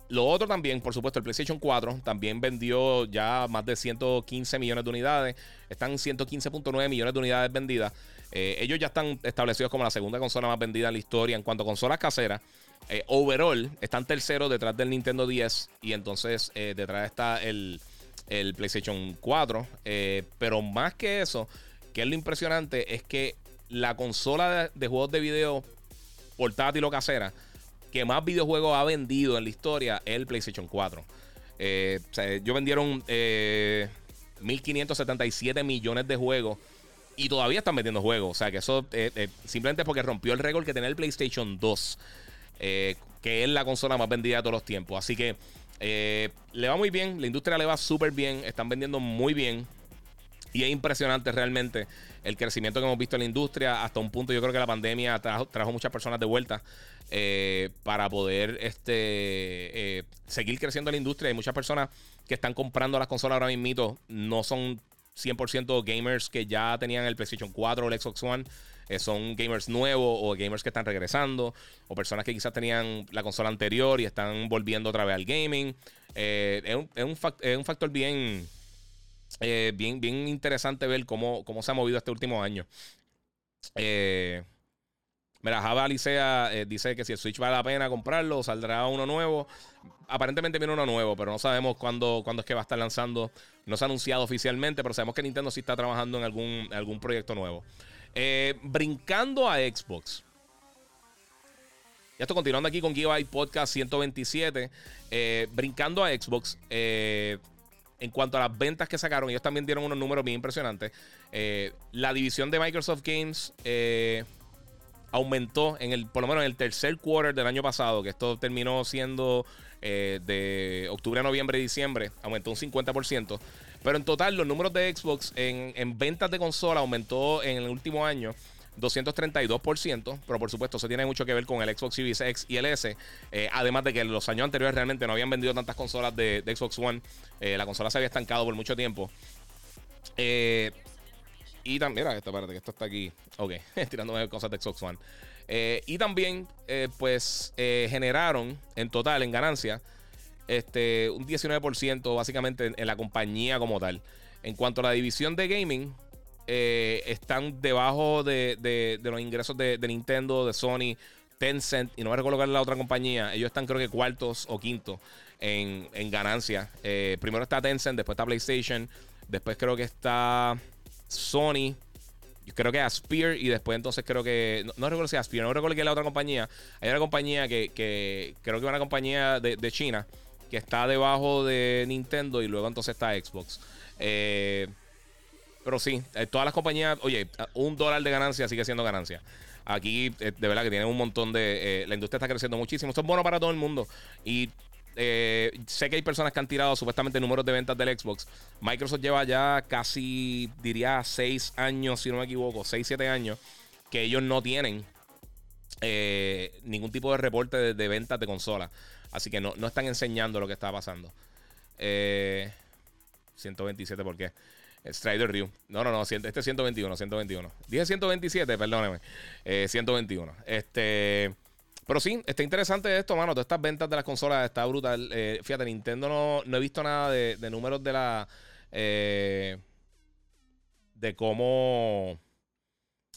Lo otro también, por supuesto, el PlayStation 4 también vendió ya más de 115 millones de unidades. Están 115.9 millones de unidades vendidas. Eh, ellos ya están establecidos como la segunda consola más vendida en la historia en cuanto a consolas caseras. Eh, overall, están terceros detrás del Nintendo 10 y entonces detrás está el, el PlayStation 4. pero más que eso, que es lo impresionante, es que la consola de, juegos de video portátil o casera que más videojuegos ha vendido en la historia es el PlayStation 4. Eh, o sea, ellos vendieron 1.577 millones de juegos y todavía están vendiendo juegos. O sea, que eso simplemente porque rompió el récord que tenía el PlayStation 2, que es la consola más vendida de todos los tiempos. Así que le va muy bien, la industria le va súper bien, están vendiendo muy bien. Y es impresionante realmente el crecimiento que hemos visto en la industria. Hasta un punto, yo creo que la pandemia trajo, trajo muchas personas de vuelta eh, para poder este, eh, seguir creciendo la industria. Hay muchas personas que están comprando las consolas ahora mismo. No son 100% gamers que ya tenían el PlayStation 4 o el Xbox One. Eh, son gamers nuevos o gamers que están regresando. O personas que quizás tenían la consola anterior y están volviendo otra vez al gaming. es, un, es un factor bien eh, bien, bien interesante ver cómo, cómo se ha movido este último año. Eh, mira, Java Alicea eh, dice que si el Switch vale la pena comprarlo, saldrá uno nuevo. Aparentemente viene uno nuevo, pero no sabemos cuándo, cuándo es que va a estar lanzando. No se ha anunciado oficialmente, pero sabemos que Nintendo sí está trabajando en algún, algún proyecto nuevo. brincando a Xbox. Ya estoy continuando aquí con Giveaway Podcast 127. brincando a Xbox en cuanto a las ventas que sacaron, ellos también dieron unos números bien impresionantes. Eh, la división de Microsoft Games eh, aumentó en el, por lo menos en el tercer quarter del año pasado, que esto terminó siendo eh, de octubre a noviembre y diciembre, aumentó un 50%. Pero en total, los números de Xbox en, en ventas de consola aumentó en el último año 232%, pero por supuesto eso tiene mucho que ver con el Xbox Series X y el S, eh, además de que los años anteriores realmente no habían vendido tantas consolas de, Xbox One, eh, la consola se había estancado por mucho tiempo. Eh, y también, mira, esto, espérate, que esto está aquí, ok, tirándome cosas de Xbox One. y también, pues, generaron en total, en ganancia, este, un 19% básicamente en la compañía como tal. En cuanto a la división de gaming, eh, están debajo de, los ingresos de, Nintendo, de Sony, Tencent, y no voy a recolocar la otra compañía. Ellos están creo que cuartos o quintos en, en ganancias. Eh, primero está Tencent, después está PlayStation, después creo que está Sony. Creo que Aspire y después entonces creo que... No, recuerdo si Aspire, no recuerdo que es la otra compañía. Hay una compañía que, creo que es una compañía de, de China que está debajo de Nintendo y luego entonces está Xbox. Eh, pero sí, eh, todas las compañías, oye, un dólar de ganancia sigue siendo ganancia. Aquí, eh, de verdad que tienen un montón de. Eh, la industria está creciendo muchísimo. Esto es bueno para todo el mundo. Y sé que hay personas que han tirado supuestamente números de ventas del Xbox. Microsoft lleva ya casi, diría, 6 años, si no me equivoco, 6, 7 años, que ellos no tienen ningún tipo de reporte de, ventas de consolas. Así que no, no, están enseñando lo que está pasando. 127, ¿por qué? Strider Ryu. No, no, no. Este es 121, 121. Dije 127, perdóneme. 121. Eh, este. Pero sí, está interesante esto, mano. Todas estas ventas de las consolas está brutal. Eh, fíjate, Nintendo no, no, he visto nada de, números de la. Eh, de cómo.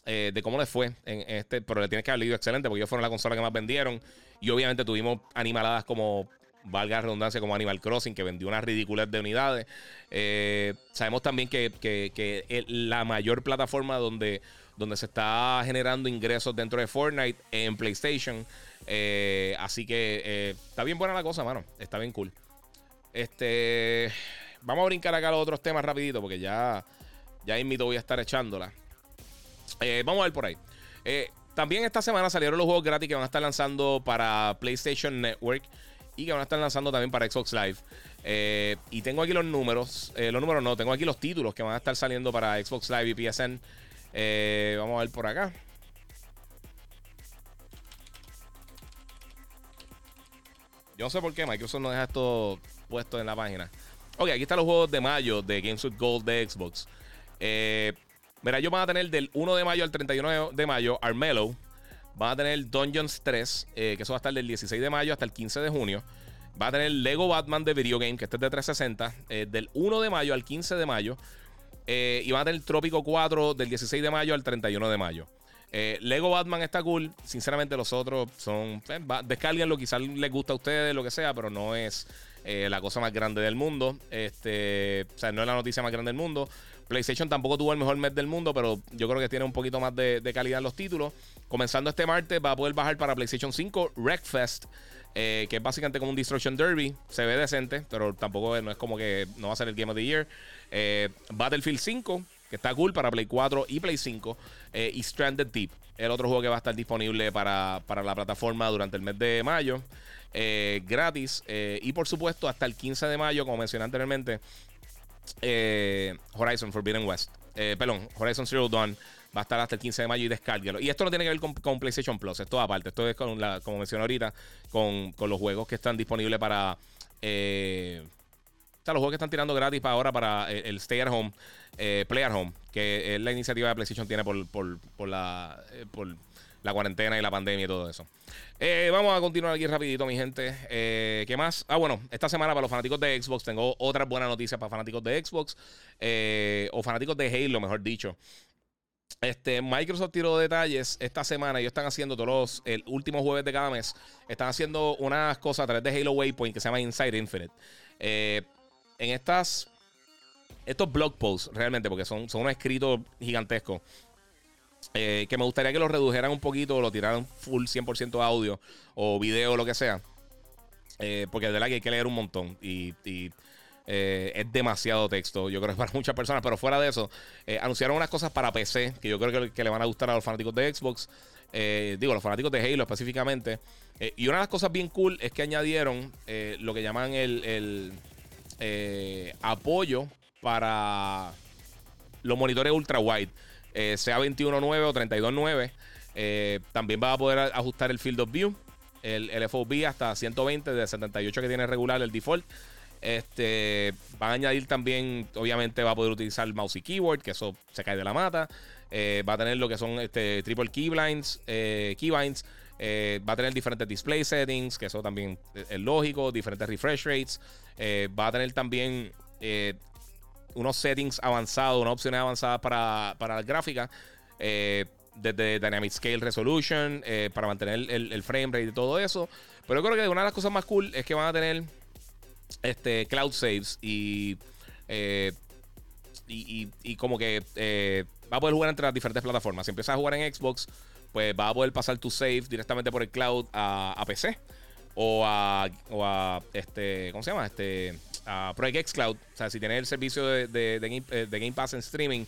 de cómo les fue en este. Pero le tienes que haber leído excelente porque ellos fueron la consola que más vendieron. Y obviamente tuvimos animaladas como valga la redundancia, como Animal Crossing, que vendió una ridiculez de unidades. Eh, sabemos también que, la mayor plataforma donde, donde se está generando ingresos dentro de Fortnite en PlayStation. Eh, así que eh, está bien buena la cosa, mano. Está bien cool. Este. Vamos a brincar acá los otros temas rapidito, porque ya, ya invito voy a estar echándola. vamos a ver por ahí. también esta semana salieron los juegos gratis que van a estar lanzando para PlayStation Network y que van a estar lanzando también para Xbox Live. Eh, y tengo aquí los números, eh, los números no, tengo aquí los títulos que van a estar saliendo para Xbox Live y PSN. Eh, vamos a ver por acá. Yo no sé por qué Microsoft no deja esto puesto en la página. Ok, aquí están los juegos de mayo de Games with Gold de Xbox. mira, ellos van a tener del 1 de mayo al 31 de mayo Armello. Van a tener Dungeons 3, eh, que eso va a estar del 16 de mayo hasta el 15 de junio. Va a tener Lego Batman de Video Game, que este es de 360, eh, del 1 de mayo al 15 de mayo. Eh, y va a tener Trópico 4 del 16 de mayo al 31 de mayo. Lego Batman está cool. Sinceramente, los otros son. descarguenlo, quizás les gusta a ustedes, lo que sea, pero no es la cosa más grande del mundo. Este, o sea, no es la noticia más grande del mundo. PlayStation tampoco tuvo el mejor mes del mundo, pero yo creo que tiene un poquito más de, calidad en los títulos. Comenzando este martes, va a poder bajar para PlayStation 5 Wreckfest. que es básicamente como un Destruction Derby. Se ve decente, pero tampoco no es como que no va a ser el Game of the Year. Battlefield 5, que está cool para Play 4 y Play 5. y Stranded Deep, el otro juego que va a estar disponible para, para la plataforma durante el mes de mayo. gratis. y por supuesto, hasta el 15 de mayo, como mencioné anteriormente, Horizon Forbidden West. perdón, Horizon Zero Dawn Va a estar hasta el 15 de mayo y descárguelo. Y esto no tiene que ver con, PlayStation Plus, esto aparte. Esto es como mencioné ahorita, con, los juegos que están disponibles para. Eh, o sea, los juegos que están tirando gratis para ahora para el, Stay at Home, eh, Play at Home, que es la iniciativa de PlayStation tiene por, la, eh, la cuarentena y la pandemia y todo eso. vamos a continuar aquí rapidito, mi gente. ¿Qué más? Ah, bueno, esta semana para los fanáticos de Xbox tengo otra buena noticia para fanáticos de Xbox o fanáticos de Halo, mejor dicho. Este, Microsoft tiró detalles esta semana. Ellos están haciendo todos los el último jueves de cada mes. Están haciendo unas cosas a través de Halo Waypoint que se llama Inside Infinite. Eh, en estas. Estos blog posts, realmente, porque son, son unos escritos gigantescos. Eh, que me gustaría que lo redujeran un poquito, lo tiraran full 100% audio o video, lo que sea. Eh, porque de verdad que hay que leer un montón. y eh, es demasiado texto, yo creo que para muchas personas, pero fuera de eso, anunciaron unas cosas para PC que yo creo que, le van a gustar a los fanáticos de Xbox, digo, los fanáticos de Halo específicamente. y una de las cosas bien cool es que añadieron lo que llaman el, apoyo para los monitores ultra wide, sea 21.9 o 32.9. también va a poder ajustar el field of view, el, el FOV hasta 120 de 78 que tiene regular el default. Este, van a añadir también, obviamente va a poder utilizar mouse y keyboard, que eso se cae de la mata. Eh, va a tener lo que son este, triple keybinds, eh, keybinds. Eh, va a tener diferentes display settings, que eso también es lógico, diferentes refresh rates. va a tener también unos settings avanzados, unas opciones avanzadas para, para la gráfica. desde Dynamic Scale Resolution, para mantener el, frame rate y todo eso. Pero yo creo que una de las cosas más cool es que van a tener este, cloud saves eh, y, y, como que eh, va a poder jugar entre las diferentes plataformas. Si empiezas a jugar en Xbox, pues va a poder pasar tu save directamente por el cloud a, PC o a, o a, este, ¿cómo se llama? Este, a Project X Cloud. O sea, si tienes el servicio de, de, Game, eh, de Game, Pass en streaming,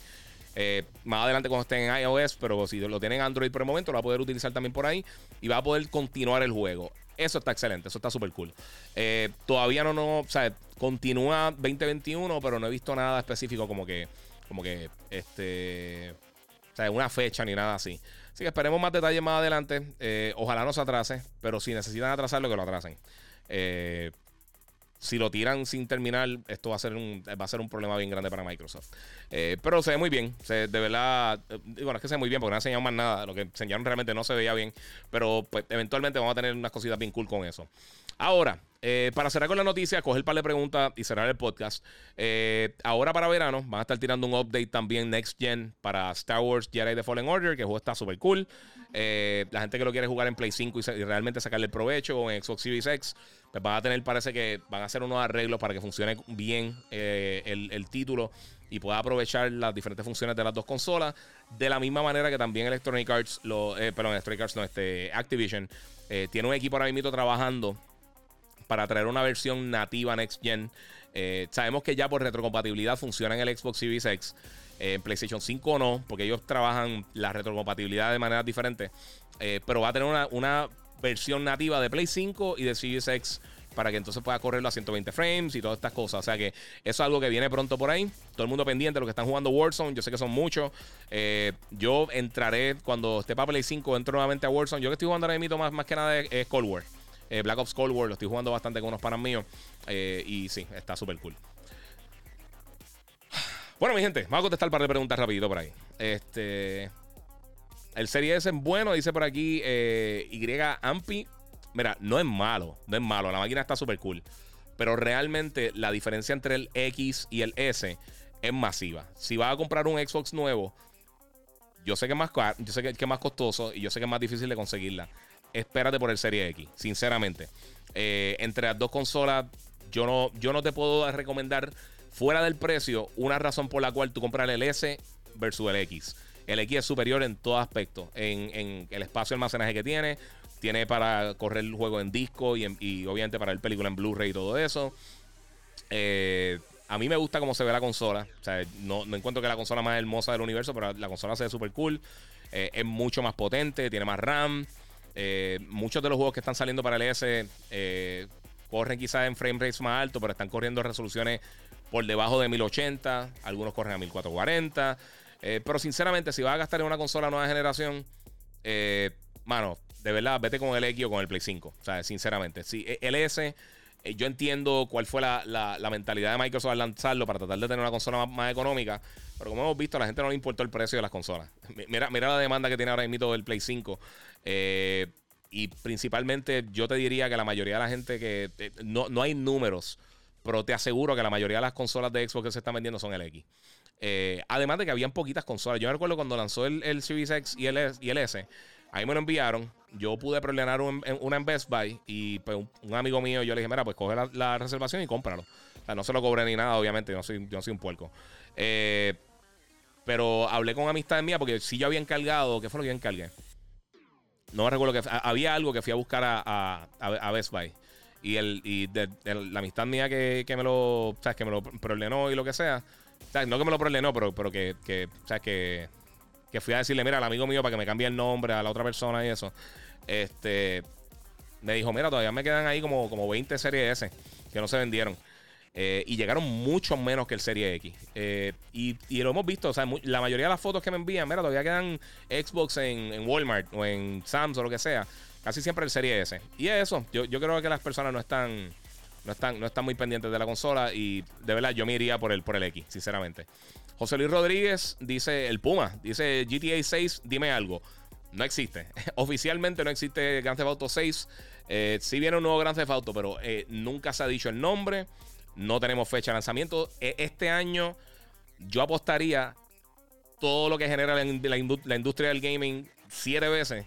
más adelante cuando esté en iOS, pero si lo tienen en Android por el momento, lo va a poder utilizar también por ahí y va a poder continuar el juego. Eso está excelente, eso está súper cool. Eh, todavía no, no, o sea, continúa 2021, pero no he visto nada específico como que, como que, este, o sea, una fecha ni nada así. Así que esperemos más detalles más adelante. Eh, ojalá no se atrase, pero si necesitan atrasarlo, que lo atrasen. Eh, si lo tiran sin terminar, esto va a ser un, va a ser un problema bien grande para Microsoft. Eh, pero se ve muy bien. de verdad, eh, bueno, es que se ve muy bien porque no han enseñado más nada. Lo que enseñaron realmente no se veía bien. Pero pues eventualmente vamos a tener unas cositas bien cool con eso. Ahora, eh, para cerrar con la noticia, coger par de preguntas y cerrar el podcast. ahora para verano van a estar tirando un update también Next Gen para Star Wars Jedi The Fallen Order, que el juego está súper cool. la gente que lo quiere jugar en Play 5 y, realmente sacarle el provecho o en Xbox Series X, pues van a tener, parece que van a hacer unos arreglos para que funcione bien el, el título y pueda aprovechar las diferentes funciones de las dos consolas. De la misma manera que también Electronic Arts, lo, eh, perdón, Electronic Arts no, este, Activision, eh, tiene un equipo ahora mismo trabajando para traer una versión nativa Next Gen. Eh, sabemos que ya por retrocompatibilidad funciona en el Xbox Series X. En PlayStation 5 no, porque ellos trabajan la retrocompatibilidad de maneras diferentes. pero va a tener una, una versión nativa de Play 5 y de Series X para que entonces pueda correrlo a 120 frames y todas estas cosas. O sea que eso es algo que viene pronto por ahí. Todo el mundo pendiente los que están jugando Warzone. Yo sé que son muchos. Eh, yo entraré cuando esté para Play 5, entro nuevamente a Warzone. Yo que estoy jugando ahora mismo más, más que nada es, Cold War. Eh, Black Ops Cold War lo estoy jugando bastante con unos panas míos. Eh, y sí, está súper cool. Bueno, mi gente, vamos a contestar un par de preguntas rapidito por ahí. Este. El Serie S es bueno, dice por aquí Y Ampi. Mira, no es malo, no es malo. La máquina está súper cool. Pero realmente la diferencia entre el X y el S es masiva. Si vas a comprar un Xbox nuevo, yo sé que más, yo sé que, es más costoso y yo sé que es más difícil de conseguirla. Espérate por el Serie X, sinceramente. Eh, entre las dos consolas, yo no, yo no te puedo recomendar fuera del precio una razón por la cual tú comprar el S versus el X. El X es superior en todo aspecto, en, en el espacio de almacenaje que tiene, tiene para correr el juego en disco y, y obviamente para ver película en Blu-ray y todo eso. Eh, a mí me gusta cómo se ve la consola. O sea, no, no, encuentro que la consola más hermosa del universo, pero la consola se ve súper cool. Eh, es mucho más potente, tiene más RAM. Eh, muchos de los juegos que están saliendo para el S eh, corren quizás en frame rates más altos, pero están corriendo resoluciones por debajo de 1080. Algunos corren a 1440. pero sinceramente, si vas a gastar en una consola nueva generación, mano, de verdad, vete con el X o con el Play 5. O sea, sinceramente. Si el S eh, yo entiendo cuál fue la, mentalidad de Microsoft al lanzarlo para tratar de tener una consola más, económica. Pero como hemos visto, a la gente no le importó el precio de las consolas. Mira, mira la demanda que tiene ahora mismo el Play 5. Eh, y principalmente yo te diría que la mayoría de la gente que... Eh, no, hay números, pero te aseguro que la mayoría de las consolas de Xbox que se están vendiendo son el X. además de que habían poquitas consolas. Yo me recuerdo cuando lanzó el, el X y el, y el S. Ahí me lo enviaron. Yo pude preordenar una en Best Buy y pues, un, amigo mío, yo le dije, mira, pues coge la, reservación y cómpralo. O sea, no se lo cobré ni nada, obviamente, yo no soy, yo soy un puerco. Eh, pero hablé con amistades mías porque si yo había encargado, ¿qué fue lo que yo encargué? No me recuerdo que había algo que fui a buscar a, a, Best Buy. Y, el, y la amistad mía que, que me lo, ¿sabes? que me lo preordenó y lo que sea. No que me lo preordenó, pero, pero que, que, ¿sabes? que, que fui a decirle, mira, al amigo mío para que me cambie el nombre a la otra persona y eso. Este, me dijo, mira, todavía me quedan ahí como, como 20 series S que no se vendieron. Eh, y llegaron mucho menos que el Serie X. Eh, y, lo hemos visto, o sea, la mayoría de las fotos que me envían, mira, todavía quedan Xbox en, Walmart o en Sam's o lo que sea. Casi siempre el Serie S. Y es eso, yo, creo que las personas no están, no están, no están muy pendientes de la consola y de verdad yo me iría por el, por el X, sinceramente. José Luis Rodríguez dice, el Puma, dice GTA 6, dime algo. No existe. Oficialmente no existe Grand Theft Auto 6. Eh, sí viene un nuevo Grand Theft Auto, pero nunca se ha dicho el nombre. No tenemos fecha de lanzamiento. E, este año yo apostaría todo lo que genera la, industria del gaming siete veces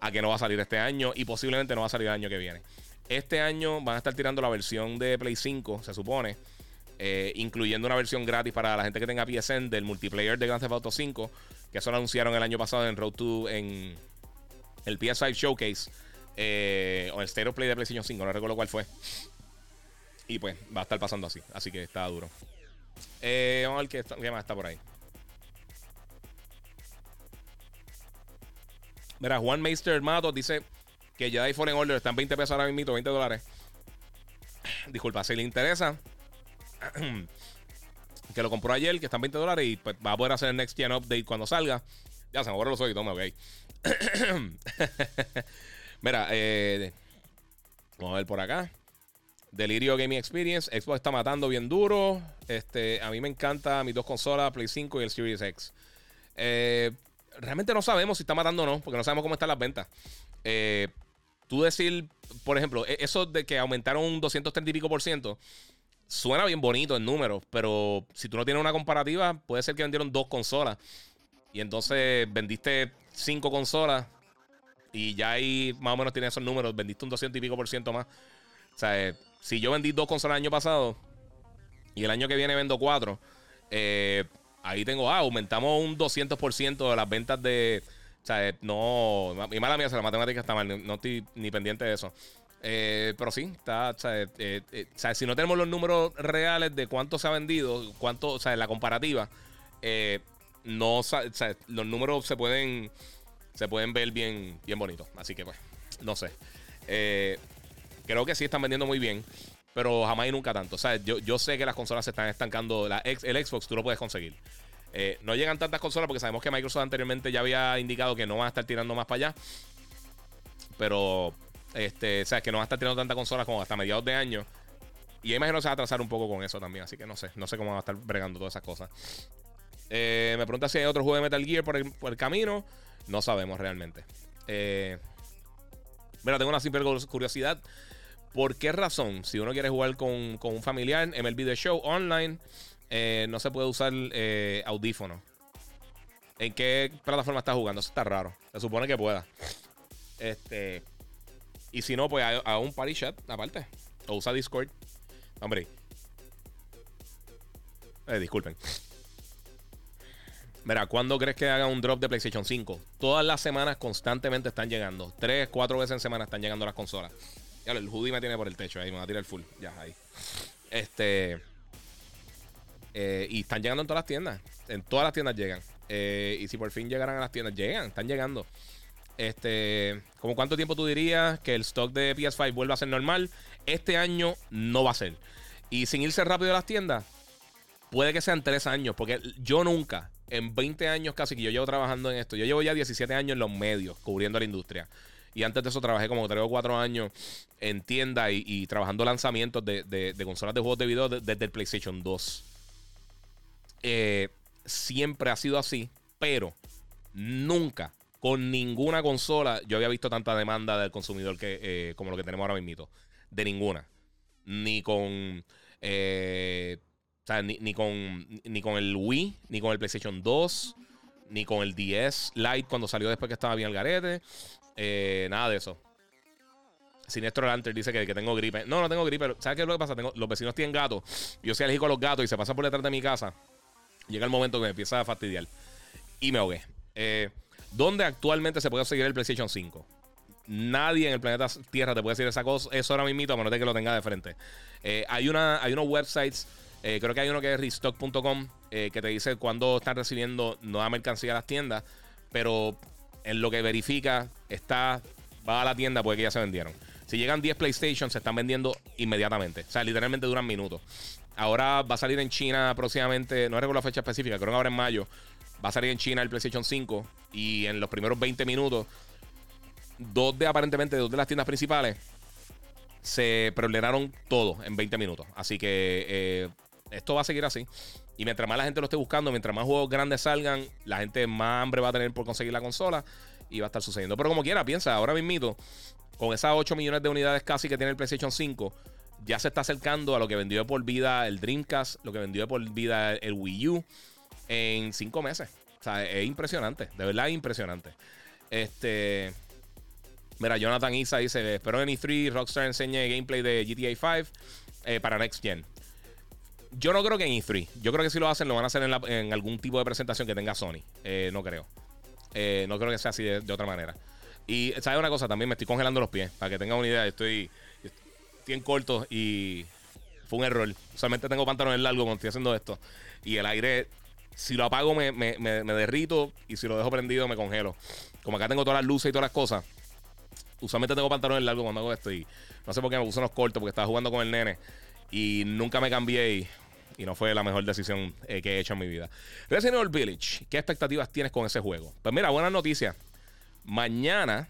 a que no va a salir este año y posiblemente no va a salir el año que viene. Este año van a estar tirando la versión de Play 5, se supone. Eh, incluyendo una versión gratis para la gente que tenga PSN del multiplayer de Grand Theft Auto 5, que eso lo anunciaron el año pasado en Road 2 en el PS5 Showcase eh, o el Stereo Play de PlayStation 5, no recuerdo cuál fue. Y pues va a estar pasando así, así que está duro. Eh, vamos a ver qué, más está por ahí. Mira, Juan Meister Matos dice que Jedi Fallen Order está en 20 pesos ahora mismo, 20 dólares. Disculpa, si le interesa, que lo compró ayer, que está en 20 dólares y pues, va a poder hacer el Next Gen Update cuando salga. Ya se me borran los oídos, toma, ok. Mira, eh, vamos a ver por acá. Delirio Gaming Experience. Xbox está matando bien duro. Este, a mí me encanta mis dos consolas, Play 5 y el Series X. Eh, realmente no sabemos si está matando o no, porque no sabemos cómo están las ventas. Eh, tú decir, por ejemplo, e-, eso de que aumentaron un 230 y pico por ciento, suena bien bonito en números, pero si tú no tienes una comparativa, puede ser que vendieron dos consolas. Y entonces vendiste cinco consolas y ya ahí más o menos tienes esos números, vendiste un 200 y pico por ciento más. O sea, eh, si yo vendí dos consolas el año pasado y el año que viene vendo cuatro, eh, ahí tengo, ah, aumentamos un 200% de las ventas de... O sea, eh, no... Y mala mía, la matemática está mal, no estoy ni pendiente de eso. Eh, pero sí, está, eh, eh, si no tenemos los números reales de cuánto se ha vendido, cuánto, o sea, la comparativa, no, los números se pueden, se pueden ver bien, bien bonitos. Así que, pues, no sé. Creo que sí están vendiendo muy bien, pero jamás y nunca tanto. O sea, yo, yo sé que las consolas se están estancando. La, el Xbox tú lo puedes conseguir. no llegan tantas consolas porque sabemos que Microsoft anteriormente ya había indicado que no van a estar tirando más para allá. Pero este, o sea, que no va a estar tirando tanta consola como hasta mediados de año. Y imagino que se va a atrasar un poco con eso también. Así que no sé. No sé cómo va a estar bregando todas esas cosas. Eh, me pregunta si hay otro juego de Metal Gear por el, camino. No sabemos realmente. Eh, mira, tengo una simple curiosidad. ¿Por qué razón, si uno quiere jugar con, un familiar en el video Show online, eh, no se puede usar audífono? ¿En qué plataforma está jugando? Eso está raro. Se supone que pueda. Este. Y si no, pues a, un party chat aparte. O usa Discord. Hombre. Eh, disculpen. Mira, ¿cuándo crees que haga un drop de PlayStation 5? Todas las semanas constantemente están llegando. Tres, cuatro veces en semana están llegando las consolas. Ya, el hoodie me tiene por el techo ahí, me va a tirar el full. Ya, ahí. Este. Eh, y están llegando en todas las tiendas. En todas las tiendas llegan. Eh, y si por fin llegaran a las tiendas, llegan, están llegando. Este, ¿Como cuánto tiempo tú dirías que el stock de PS5 vuelva a ser normal? Este año no va a ser. Y sin irse rápido a las tiendas, puede que sean tres años, porque yo nunca, en 20 años casi que yo llevo trabajando en esto, yo llevo ya 17 años en los medios, cubriendo la industria. Y antes de eso trabajé como 3 o 4 años en tienda y, trabajando lanzamientos de, consolas de juegos de video desde el PlayStation 2. Eh, siempre ha sido así, pero nunca con ninguna consola yo había visto tanta demanda del consumidor que, eh, como lo que tenemos ahora mismo. De ninguna. Ni con. Eh, o sea, ni, con, ni con el Wii, ni con el PlayStation 2, ni con el 10 Lite cuando salió después que estaba bien el garete. Eh, nada de eso. Sinestro Lantern dice que, tengo gripe. No, no tengo gripe. ¿Sabes qué es lo que pasa? Tengo, los vecinos tienen gatos. Yo soy alérgico a los gatos y se pasa por detrás de mi casa. Llega el momento que me empieza a fastidiar. Y me ahogué. Eh, ¿Dónde actualmente se puede conseguir el PlayStation 5? Nadie en el planeta Tierra te puede decir esa cosa, eso ahora mismo, a menos de que lo tenga de frente. Eh, hay, una, hay unos websites, eh, creo que hay uno que es restock.com, que te dice cuándo están recibiendo nueva mercancía a las tiendas, pero en lo que verifica, está, va a la tienda, puede que ya se vendieron. Si llegan 10 PlayStation, se están vendiendo inmediatamente. O sea, literalmente duran minutos. Ahora va a salir en China próximamente, no recuerdo la fecha específica, creo que ahora en mayo. Va a salir en China el PlayStation 5 y en los primeros 20 minutos, dos de aparentemente dos de las tiendas principales se problemaron todo en 20 minutos. Así que eh, esto va a seguir así. Y mientras más la gente lo esté buscando, mientras más juegos grandes salgan, la gente más hambre va a tener por conseguir la consola y va a estar sucediendo. Pero como quiera, piensa, ahora mismo, con esas 8 millones de unidades casi que tiene el PlayStation 5, ya se está acercando a lo que vendió por vida el Dreamcast, lo que vendió por vida el Wii U en 5 meses. O sea, es impresionante, de verdad es impresionante. Este. Mira, Jonathan Isa dice: Espero en E3 Rockstar enseñe gameplay de GTA 5 eh, para Next Gen. Yo no creo que en E3. Yo creo que si lo hacen, lo van a hacer en, algún tipo de presentación que tenga Sony. Eh, no creo. Eh, no creo que sea así de, otra manera. Y, ¿sabes una cosa? También me estoy congelando los pies. Para que tengan una idea, estoy, estoy en corto y fue un error. Solamente tengo pantalones largos cuando estoy haciendo esto. Y el aire, si lo apago, me, me, me, derrito. Y si lo dejo prendido, me congelo. Como acá tengo todas las luces y todas las cosas. Usualmente tengo pantalones largos cuando hago esto. Y no sé por qué me puse unos cortos porque estaba jugando con el nene. Y nunca me cambié. Y y no fue la mejor decisión eh, que he hecho en mi vida. Resident Evil Village, ¿qué expectativas tienes con ese juego? Pues mira, buena noticia. Mañana,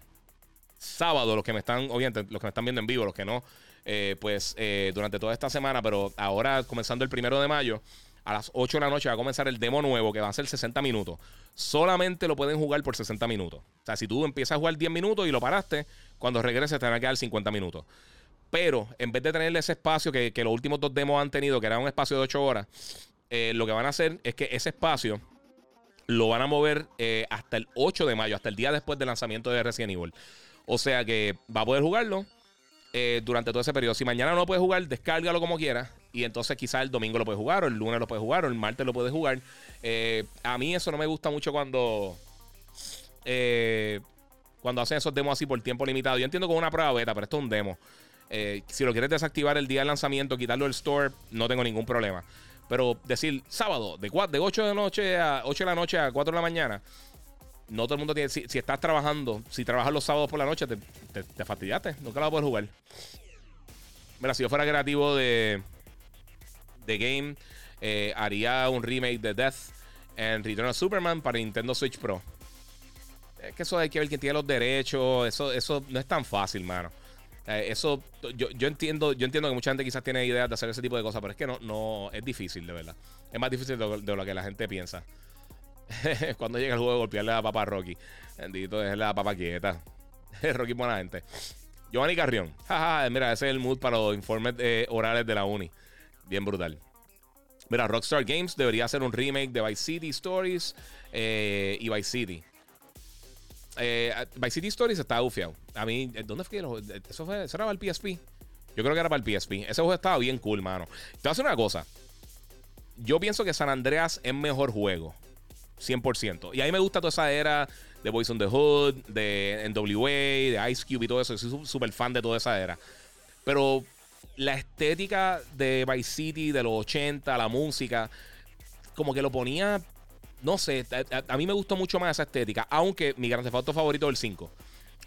sábado, los que me están, obviamente, los que me están viendo en vivo, los que no, eh, pues eh, durante toda esta semana, pero ahora comenzando el primero de mayo, a las 8 de la noche va a comenzar el demo nuevo que va a ser 60 minutos. Solamente lo pueden jugar por 60 minutos. O sea, si tú empiezas a jugar 10 minutos y lo paraste, cuando regreses te van a quedar 50 minutos. Pero en vez de tener ese espacio que, los últimos dos demos han tenido, que era un espacio de 8 horas, eh, lo que van a hacer es que ese espacio lo van a mover eh, hasta el 8 de mayo, hasta el día después del lanzamiento de Resident Evil. O sea que va a poder jugarlo eh, durante todo ese periodo. Si mañana no lo puedes jugar, descárgalo como quieras. Y entonces quizás el domingo lo puedes jugar, o el lunes lo puedes jugar, o el martes lo puedes jugar. a mí eso no me gusta mucho cuando. cuando hacen esos demos así por tiempo limitado. Yo entiendo como una prueba beta, pero esto es un demo. Eh, si lo quieres desactivar el día del lanzamiento, quitarlo del store, no tengo ningún problema. Pero decir sábado, de, de 8 de noche a 8 de la noche a 4 de la mañana, no todo el mundo tiene. Si, estás trabajando, si trabajas los sábados por la noche, te, te, fastidiaste. Nunca la vas a poder jugar. Mira, si yo fuera creativo de, de game, eh, haría un remake de Death and Return of Superman para Nintendo Switch Pro. Es que eso hay que ver quién tiene los derechos. Eso, eso no es tan fácil, mano. Eh, eso, yo, yo, entiendo, yo entiendo que mucha gente quizás tiene ideas de hacer ese tipo de cosas, pero es que no, no es difícil, de verdad. Es más difícil de, lo que la gente piensa. Cuando llega el juego, golpearle a la papa a Rocky. Bendito, a la papa quieta. Rocky buena gente. Giovanni Carrión. mira, ese es el mood para los informes eh, orales de la uni. Bien brutal. Mira, Rockstar Games debería hacer un remake de Vice City Stories eh, y Vice City. Eh, Vice City Stories estaba bufiado. A mí, eh, ¿dónde fue? Eso, fue, eso era para el PSP. Yo creo que era para el PSP. Ese juego estaba bien cool, mano. Te voy a hacer una cosa. Yo pienso que San Andreas es mejor juego. 100%. Y a mí me gusta toda esa era de Boys on the Hood, de NWA, de Ice Cube y todo eso. Soy súper fan de toda esa era. Pero la estética de Vice City de los 80, la música, como que lo ponía, no sé, a, mí me gustó mucho más esa estética, aunque mi gran Theft favorito es el 5.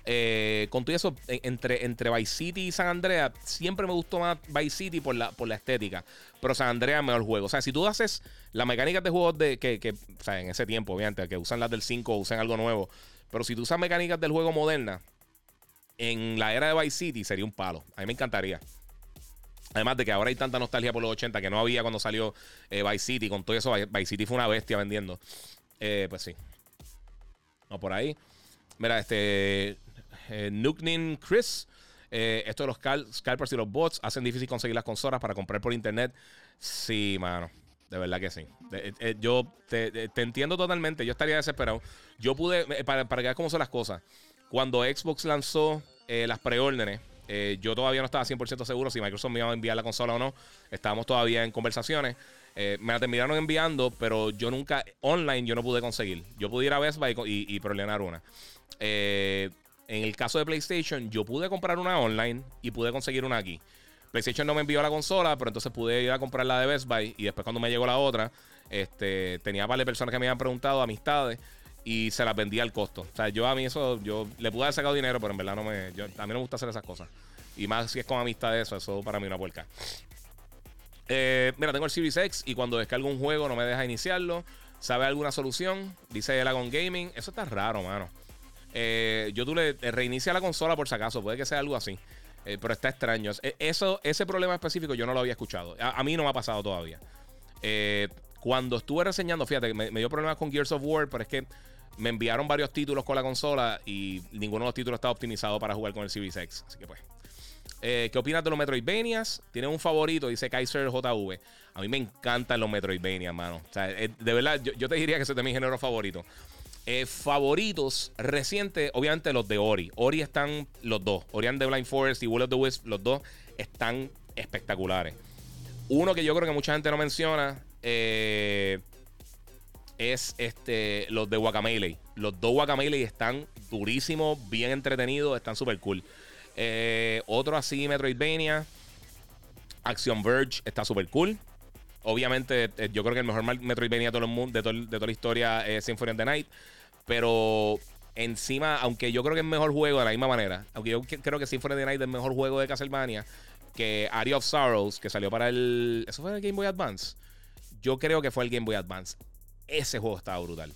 Eh, con todo eso, entre, entre Vice City y San Andreas, siempre me gustó más Vice City por la, por la estética. Pero San Andreas es mejor juego. O sea, si tú haces las mecánicas de juegos de que, que, o sea, en ese tiempo, obviamente, que usan las del 5 o usan algo nuevo. Pero si tú usas mecánicas del juego moderna, en la era de Vice City sería un palo. A mí me encantaría. Además de que ahora hay tanta nostalgia por los 80 que no había cuando salió eh, Vice City. Con todo eso, Vice City fue una bestia vendiendo. Eh, pues sí. No, por ahí. Mira, este. Eh, Chris. Eh, esto de los scalpers y los bots hacen difícil conseguir las consolas para comprar por internet. Sí, mano. De verdad que sí. yo te, entiendo totalmente. Yo estaría desesperado. Yo pude. Para, para que veas cómo son las cosas. Cuando Xbox lanzó las preórdenes eh, yo todavía no estaba 100% seguro si Microsoft me iba a enviar la consola o no. Estábamos todavía en conversaciones. Eh, me la terminaron enviando, pero yo nunca, online yo no pude conseguir. Yo pude ir a Best Buy y, y, una. Eh, en el caso de PlayStation, yo pude comprar una online y pude conseguir una aquí. PlayStation no me envió la consola, pero entonces pude ir a comprar la de Best Buy y después cuando me llegó la otra, este, tenía varias personas que me habían preguntado, amistades, y se las vendía al costo. O sea, yo a mí eso, yo le pude haber sacado dinero, pero en verdad no me. Yo, a mí no me gusta hacer esas cosas. Y más si es con amistad de eso, eso para mí una puerca. Eh, mira, tengo el Series X y cuando descargo un juego no me deja iniciarlo. ¿Sabe alguna solución? Dice Elagon Gaming. Eso está raro, mano. Eh, yo tú le reinicia la consola por si acaso. Puede que sea algo así. Eh, pero está extraño. Eso, ese problema específico yo no lo había escuchado. A, mí no me ha pasado todavía. cuando estuve reseñando, fíjate, me, me dio problemas con Gears of War, pero es que me enviaron varios títulos con la consola y ninguno de los títulos está optimizado para jugar con el Series X. Así que pues. Eh, ¿Qué opinas de los Metroidvanias? ¿Tienes un favorito? Dice Kaiser JV. A mí me encantan los Metroidvanias, mano. O sea, eh, de verdad, yo, te diría que ese es de mi género favorito. Eh, favoritos recientes, obviamente los de Ori. Ori están los dos. Ori and the Blind Forest y Will of the Wisp, los dos están espectaculares. Uno que yo creo que mucha gente no menciona. Eh, es este, los de Guacamele. Los dos Guacamele están durísimos, bien entretenidos, están súper cool. Eh, otro así, Metroidvania. Action Verge está súper cool. Obviamente, eh, yo creo que el mejor Metroidvania de todo el mundo, de, toda la historia es Symphony of the Night. Pero encima, aunque yo creo que es el mejor juego de la misma manera, aunque yo creo que Symphony of the Night es el mejor juego de Castlevania, que Area of Sorrows, que salió para el. ¿Eso fue el Game Boy Advance? Yo creo que fue el Game Boy Advance. Ese juego estaba brutal.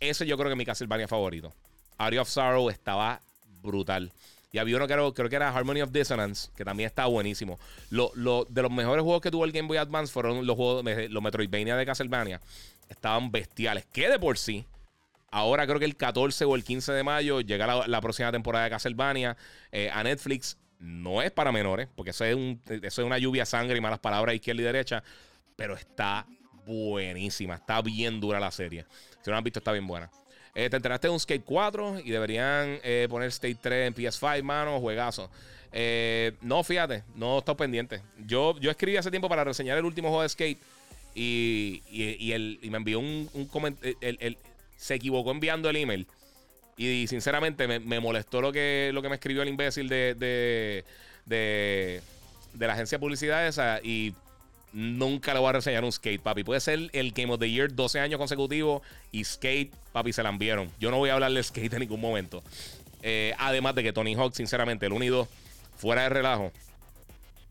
Ese yo creo que es mi Castlevania favorito. Area of Sorrow estaba brutal. Y había uno que creo que era Harmony of Dissonance, que también estaba buenísimo. Lo, de los mejores juegos que tuvo el Game Boy Advance fueron los juegos, los Metroidvania de Castlevania. Estaban bestiales. Que de por sí, ahora creo que el 14 o el 15 de mayo llega la, próxima temporada de Castlevania eh, a Netflix. No es para menores, porque eso es, eso es una lluvia de sangre y malas palabras izquierda y derecha. Pero está buenísima. Está bien dura la serie. Si no la han visto, está bien buena. Eh, te enteraste de un Skate 4 y deberían eh, poner Skate 3 en PS5, mano, juegazo. Eh, no, fíjate, no estoy pendiente. Yo, yo escribí hace tiempo para reseñar el último juego de Skate y, y, me envió un, comentario. se equivocó enviando el email. Y, sinceramente me, molestó lo que, lo que me escribió el imbécil de, de, de, de la agencia de publicidad esa. Y nunca le voy a reseñar un skate, papi. Puede ser el Game of the Year 12 años consecutivos y skate, papi, se la enviaron. Yo no voy a hablar de skate en ningún momento. Eh, además de que Tony Hawk, sinceramente, el unido fuera de relajo,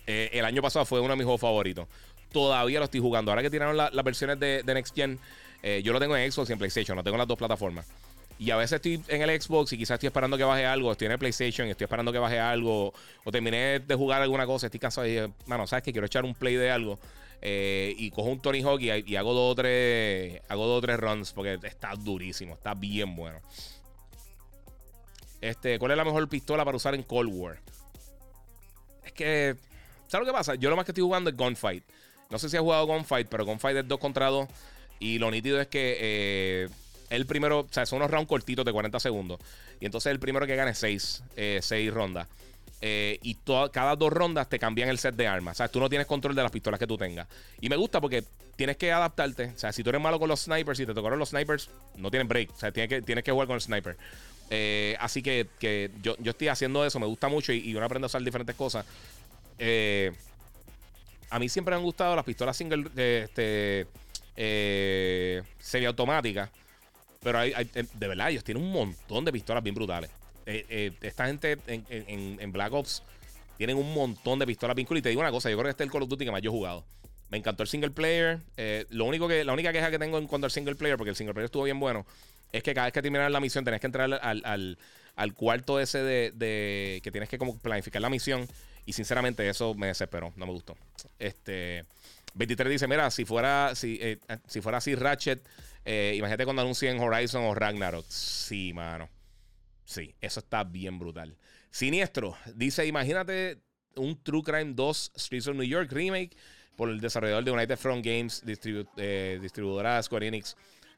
eh, el año pasado fue uno de mis juegos favoritos. Todavía lo estoy jugando. Ahora que tiraron las versiones de, Next Gen, eh, yo lo tengo en Xbox y en PlayStation, lo tengo en las dos plataformas. Y a veces estoy en el Xbox y quizás estoy esperando que baje algo. Estoy en el PlayStation y estoy esperando que baje algo. O terminé de jugar alguna cosa. Estoy cansado y dije, mano, ¿sabes que Quiero echar un play de algo. Eh, y cojo un Tony Hawk y, hago dos o tres. Hago dos o tres runs. Porque está durísimo. Está bien bueno. Este, ¿cuál es la mejor pistola para usar en Cold War? Es que. ¿Sabes lo que pasa? Yo lo más que estoy jugando es Gunfight. No sé si has jugado Gunfight, pero Gunfight es 2 contra 2. Y lo nítido es que eh, el primero, o sea, son unos rounds cortitos de 40 segundos. Y entonces el primero que gane 6 eh, rondas. Eh, y cada dos rondas te cambian el set de armas. O sea, tú no tienes control de las pistolas que tú tengas. Y me gusta porque tienes que adaptarte. O sea, si tú eres malo con los snipers y te tocaron los snipers, no tienen break. O sea, tienes que, tienes que jugar con el sniper. Eh, así que, yo, estoy haciendo eso, me gusta mucho y, uno aprende a usar diferentes cosas. A mí siempre me han gustado las pistolas single, este, semiautomáticas. Pero hay, de verdad, ellos tienen un montón de pistolas bien brutales. Eh, eh, esta gente en, Black Ops tienen un montón de pistolas bien cool. Y te digo una cosa, yo creo que este es el Call of Duty que más yo he jugado. Me encantó el single player. Eh, lo único que, la única queja que tengo en cuanto al single player, porque el single player estuvo bien bueno, es que cada vez que terminas la misión tenés que entrar al, cuarto ese de, que tienes que como planificar la misión. Y sinceramente eso me desesperó, no me gustó. Este 23 dice, mira, si fuera, si, si fuera así Ratchet, imagínate cuando anuncien Horizon o Ragnarok. Sí, mano. Sí, eso está bien brutal. Siniestro dice: Imagínate un True Crime 2 Streets of New York remake por el desarrollador de United Front Games, eh, distribuidora Square Enix.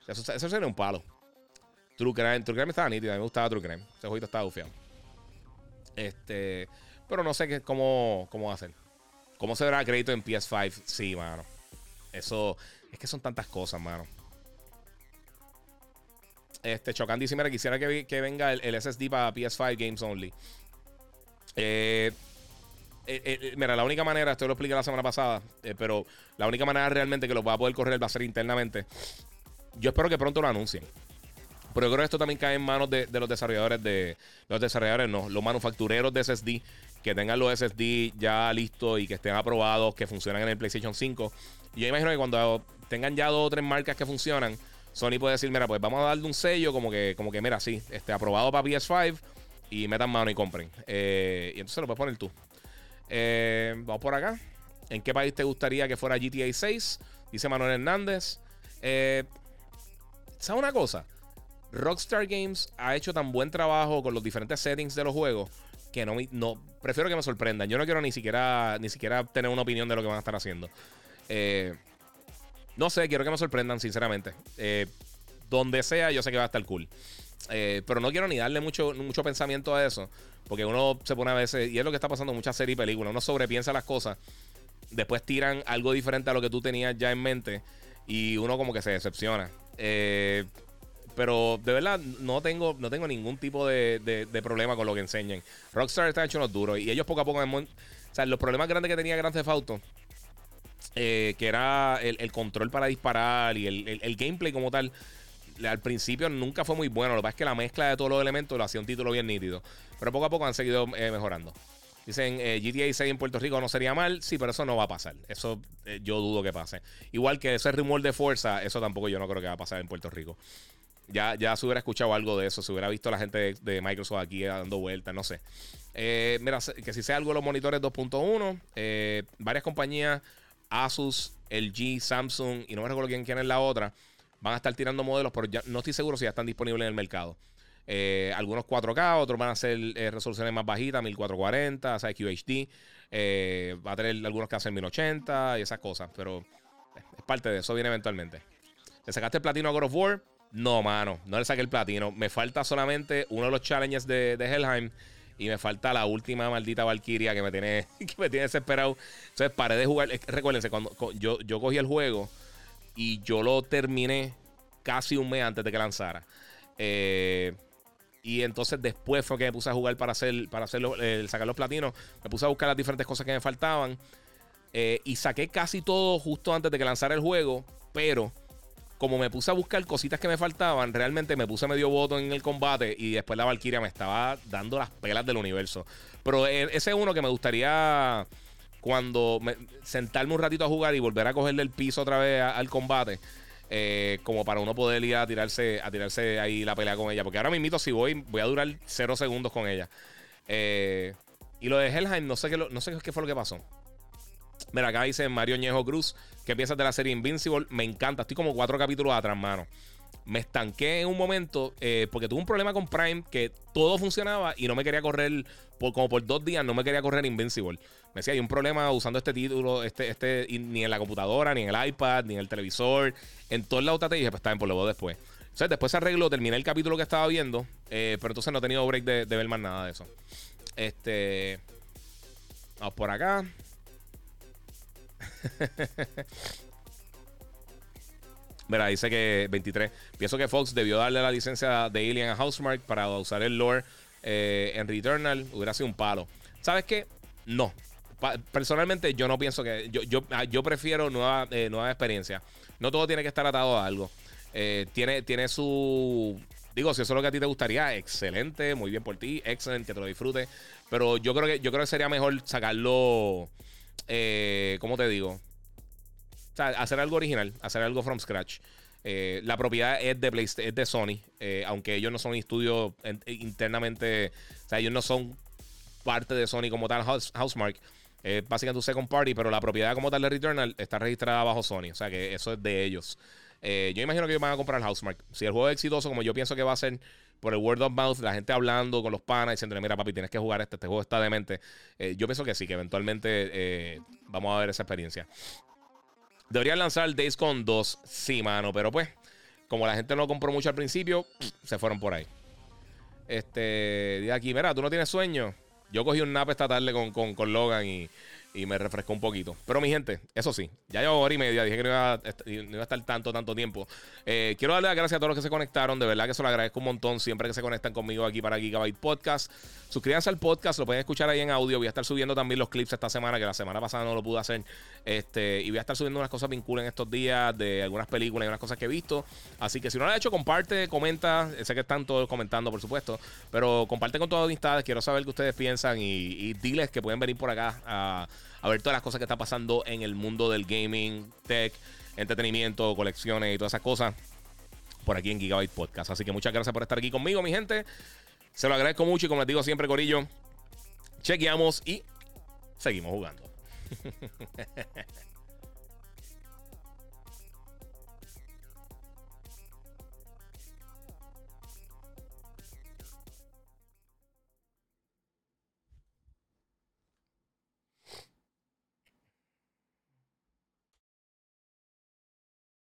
Eso, sería un palo. True Crime, True Crime estaba nítido, a mí me gustaba True Crime. Ese jueguito estaba bufiado. Este, pero no sé qué, cómo, cómo ser. ¿Cómo se verá crédito en PS5? Sí, mano. Eso, es que son tantas cosas, mano. Este, Chocan dice, mira, quisiera que, venga el, SSD para PS5 Games Only. Eh, eh, eh, mira, la única manera, esto lo expliqué la semana pasada, pero la única manera realmente que lo va a poder correr va a ser internamente. Yo espero que pronto lo anuncien. Pero yo creo que esto también cae en manos de, los desarrolladores de. Los desarrolladores no, los manufactureros de SSD que tengan los SSD ya listos y que estén aprobados, que funcionan en el PlayStation 5. Y yo imagino que cuando tengan ya dos o tres marcas que funcionan, Sony puede decir, mira, pues vamos a darle un sello como que, como que mira, sí, este, aprobado para PS5 y metan mano y compren. Eh, y entonces lo puedes poner tú. Eh, vamos por acá. ¿En qué país te gustaría que fuera GTA 6? Dice Manuel Hernández. Eh, ¿Sabes una cosa? Rockstar Games ha hecho tan buen trabajo con los diferentes settings de los juegos que no, no prefiero que me sorprendan. Yo no quiero ni siquiera ni siquiera tener una opinión de lo que van a estar haciendo. Eh, no sé, quiero que me sorprendan, sinceramente. Eh, donde sea, yo sé que va a estar cool. Eh, pero no quiero ni darle mucho, mucho pensamiento a eso. Porque uno se pone a veces, y es lo que está pasando en muchas series y películas, uno sobrepiensa las cosas, después tiran algo diferente a lo que tú tenías ya en mente y uno como que se decepciona. Eh, pero de verdad no tengo, no tengo ningún tipo de, problema con lo que enseñen. Rockstar está hecho unos duros y ellos poco a poco... O sea, los problemas grandes que tenía Grand Theft Auto eh, que era el, control para disparar y el, gameplay como tal. Al principio nunca fue muy bueno. Lo que pasa es que la mezcla de todos los elementos lo hacía un título bien nítido. Pero poco a poco han seguido eh, mejorando. Dicen eh, GTA 6 en Puerto Rico no sería mal. Sí, pero eso no va a pasar. Eso yo dudo que pase. Igual que ese rumor de fuerza, eso tampoco yo no creo que va a pasar en Puerto Rico. Ya, ya se hubiera escuchado algo de eso, se hubiera visto la gente de, Microsoft aquí dando vueltas, no sé. mira, que si sea algo de los monitores 2.1, varias compañías Asus, LG, Samsung y no me recuerdo quién, quién es la otra, van a estar tirando modelos, pero ya no estoy seguro si ya están disponibles en el mercado. Eh, algunos 4K, otros van a ser eh, resoluciones más bajitas, 1440, o sea, QHD. Eh, va a tener algunos que hacen 1080 y esas cosas, pero es parte de eso, viene eventualmente. ¿Le sacaste el platino a God of War? No, mano, no le saqué el platino. Me falta solamente uno de los challenges de, de Helheim y me falta la última maldita Valkyria que me tiene, que me tiene desesperado. Entonces paré de jugar. Recuérdense, cuando, yo, yo cogí el juego y yo lo terminé casi un mes antes de que lanzara. Eh, y entonces después fue que me puse a jugar para hacer, para hacerlo, sacar los platinos. Me puse a buscar las diferentes cosas que me faltaban. Eh, y saqué casi todo justo antes de que lanzara el juego. Pero como me puse a buscar cositas que me faltaban, realmente me puse medio voto en el combate y después la Valkyria me estaba dando las pelas del universo. Pero e, ese es uno que me gustaría cuando sentarme un ratito a jugar y volver a cogerle el piso otra vez al combate. Eh, como para uno poder ir a tirarse, a tirarse ahí la pelea con ella. Porque ahora mismo si voy, voy a durar cero segundos con ella. Eh, y lo de Helheim, no sé, qué no sé qué fue lo que pasó. Mira, acá dice Mario Ñejo Cruz. ¿Qué piensas de la serie Invincible? Me encanta. Estoy como cuatro capítulos atrás, mano. Me estanqué en un momento eh, porque tuve un problema con Prime que todo funcionaba y no me quería correr, por, como por dos días, no me quería correr Invincible. Me decía, hay un problema usando este título, este, este, ni en la computadora, ni en el iPad, ni en el televisor. En todos lados te dije, pues está bien, por lo después. Entonces, después se arregló, terminé el capítulo que estaba viendo, eh, pero entonces no he tenido break de, de ver más nada de eso. Este. Vamos por acá. Mira, dice que 23. Pienso que Fox debió darle la licencia de Alien a Housemark para usar el lore eh, en Returnal. Hubiera sido un palo. ¿Sabes qué? No. personalmente, yo no pienso que. Yo, yo, ah, yo prefiero nueva, eh, nueva experiencia. No todo tiene que estar atado a algo. Eh, tiene, tiene su. Digo, si eso es lo que a ti te gustaría, excelente, muy bien por ti, excelente, que te lo disfrutes. Pero yo creo que, yo creo que sería mejor sacarlo. ¿Cómo te digo? O sea, hacer algo original, hacer algo from scratch. Eh, la propiedad es de, es de Sony, eh, aunque ellos no son estudios internamente, o sea, ellos no son parte de Sony como tal, Housemark. Eh, básicamente un second party, pero la propiedad como tal de Returnal está registrada bajo Sony, o sea que eso es de ellos. Eh, yo imagino que ellos van a comprar Housemark. Si el juego es exitoso, como yo pienso que va a ser por el word of mouth, la gente hablando con los panas, diciéndole, mira papi, tienes que jugar este, este juego está demente. yo pienso que sí, que eventualmente vamos a ver esa experiencia. Deberían lanzar Days Con 2, sí, mano, pero pues, como la gente no compró mucho al principio, se fueron por ahí. Este, de aquí, mira, tú no tienes sueño. Yo cogí un nap esta tarde con, con, con Logan y y me refrescó un poquito. Pero mi gente, eso sí, ya llevo hora y media, dije que no iba a, estar tanto, tanto tiempo. Eh, quiero darle las gracias a todos los que se conectaron, de verdad que se lo agradezco un montón siempre que se conectan conmigo aquí para Gigabyte Podcast. Suscríbanse al podcast, lo pueden escuchar ahí en audio. Voy a estar subiendo también los clips esta semana, que la semana pasada no lo pude hacer. Este, y voy a estar subiendo unas cosas en estos días de algunas películas y unas cosas que he visto. Así que si no lo has hecho, comparte, comenta. Sé que están todos comentando, por supuesto. Pero comparte con todas las amistades. Quiero saber qué ustedes piensan y, y diles que pueden venir por acá a a ver todas las cosas que están pasando en el mundo del gaming, tech, entretenimiento, colecciones y todas esas cosas por aquí en Gigabyte Podcast. Así que muchas gracias por estar aquí conmigo, mi gente. Se lo agradezco mucho y como les digo siempre, Corillo, chequeamos y seguimos jugando.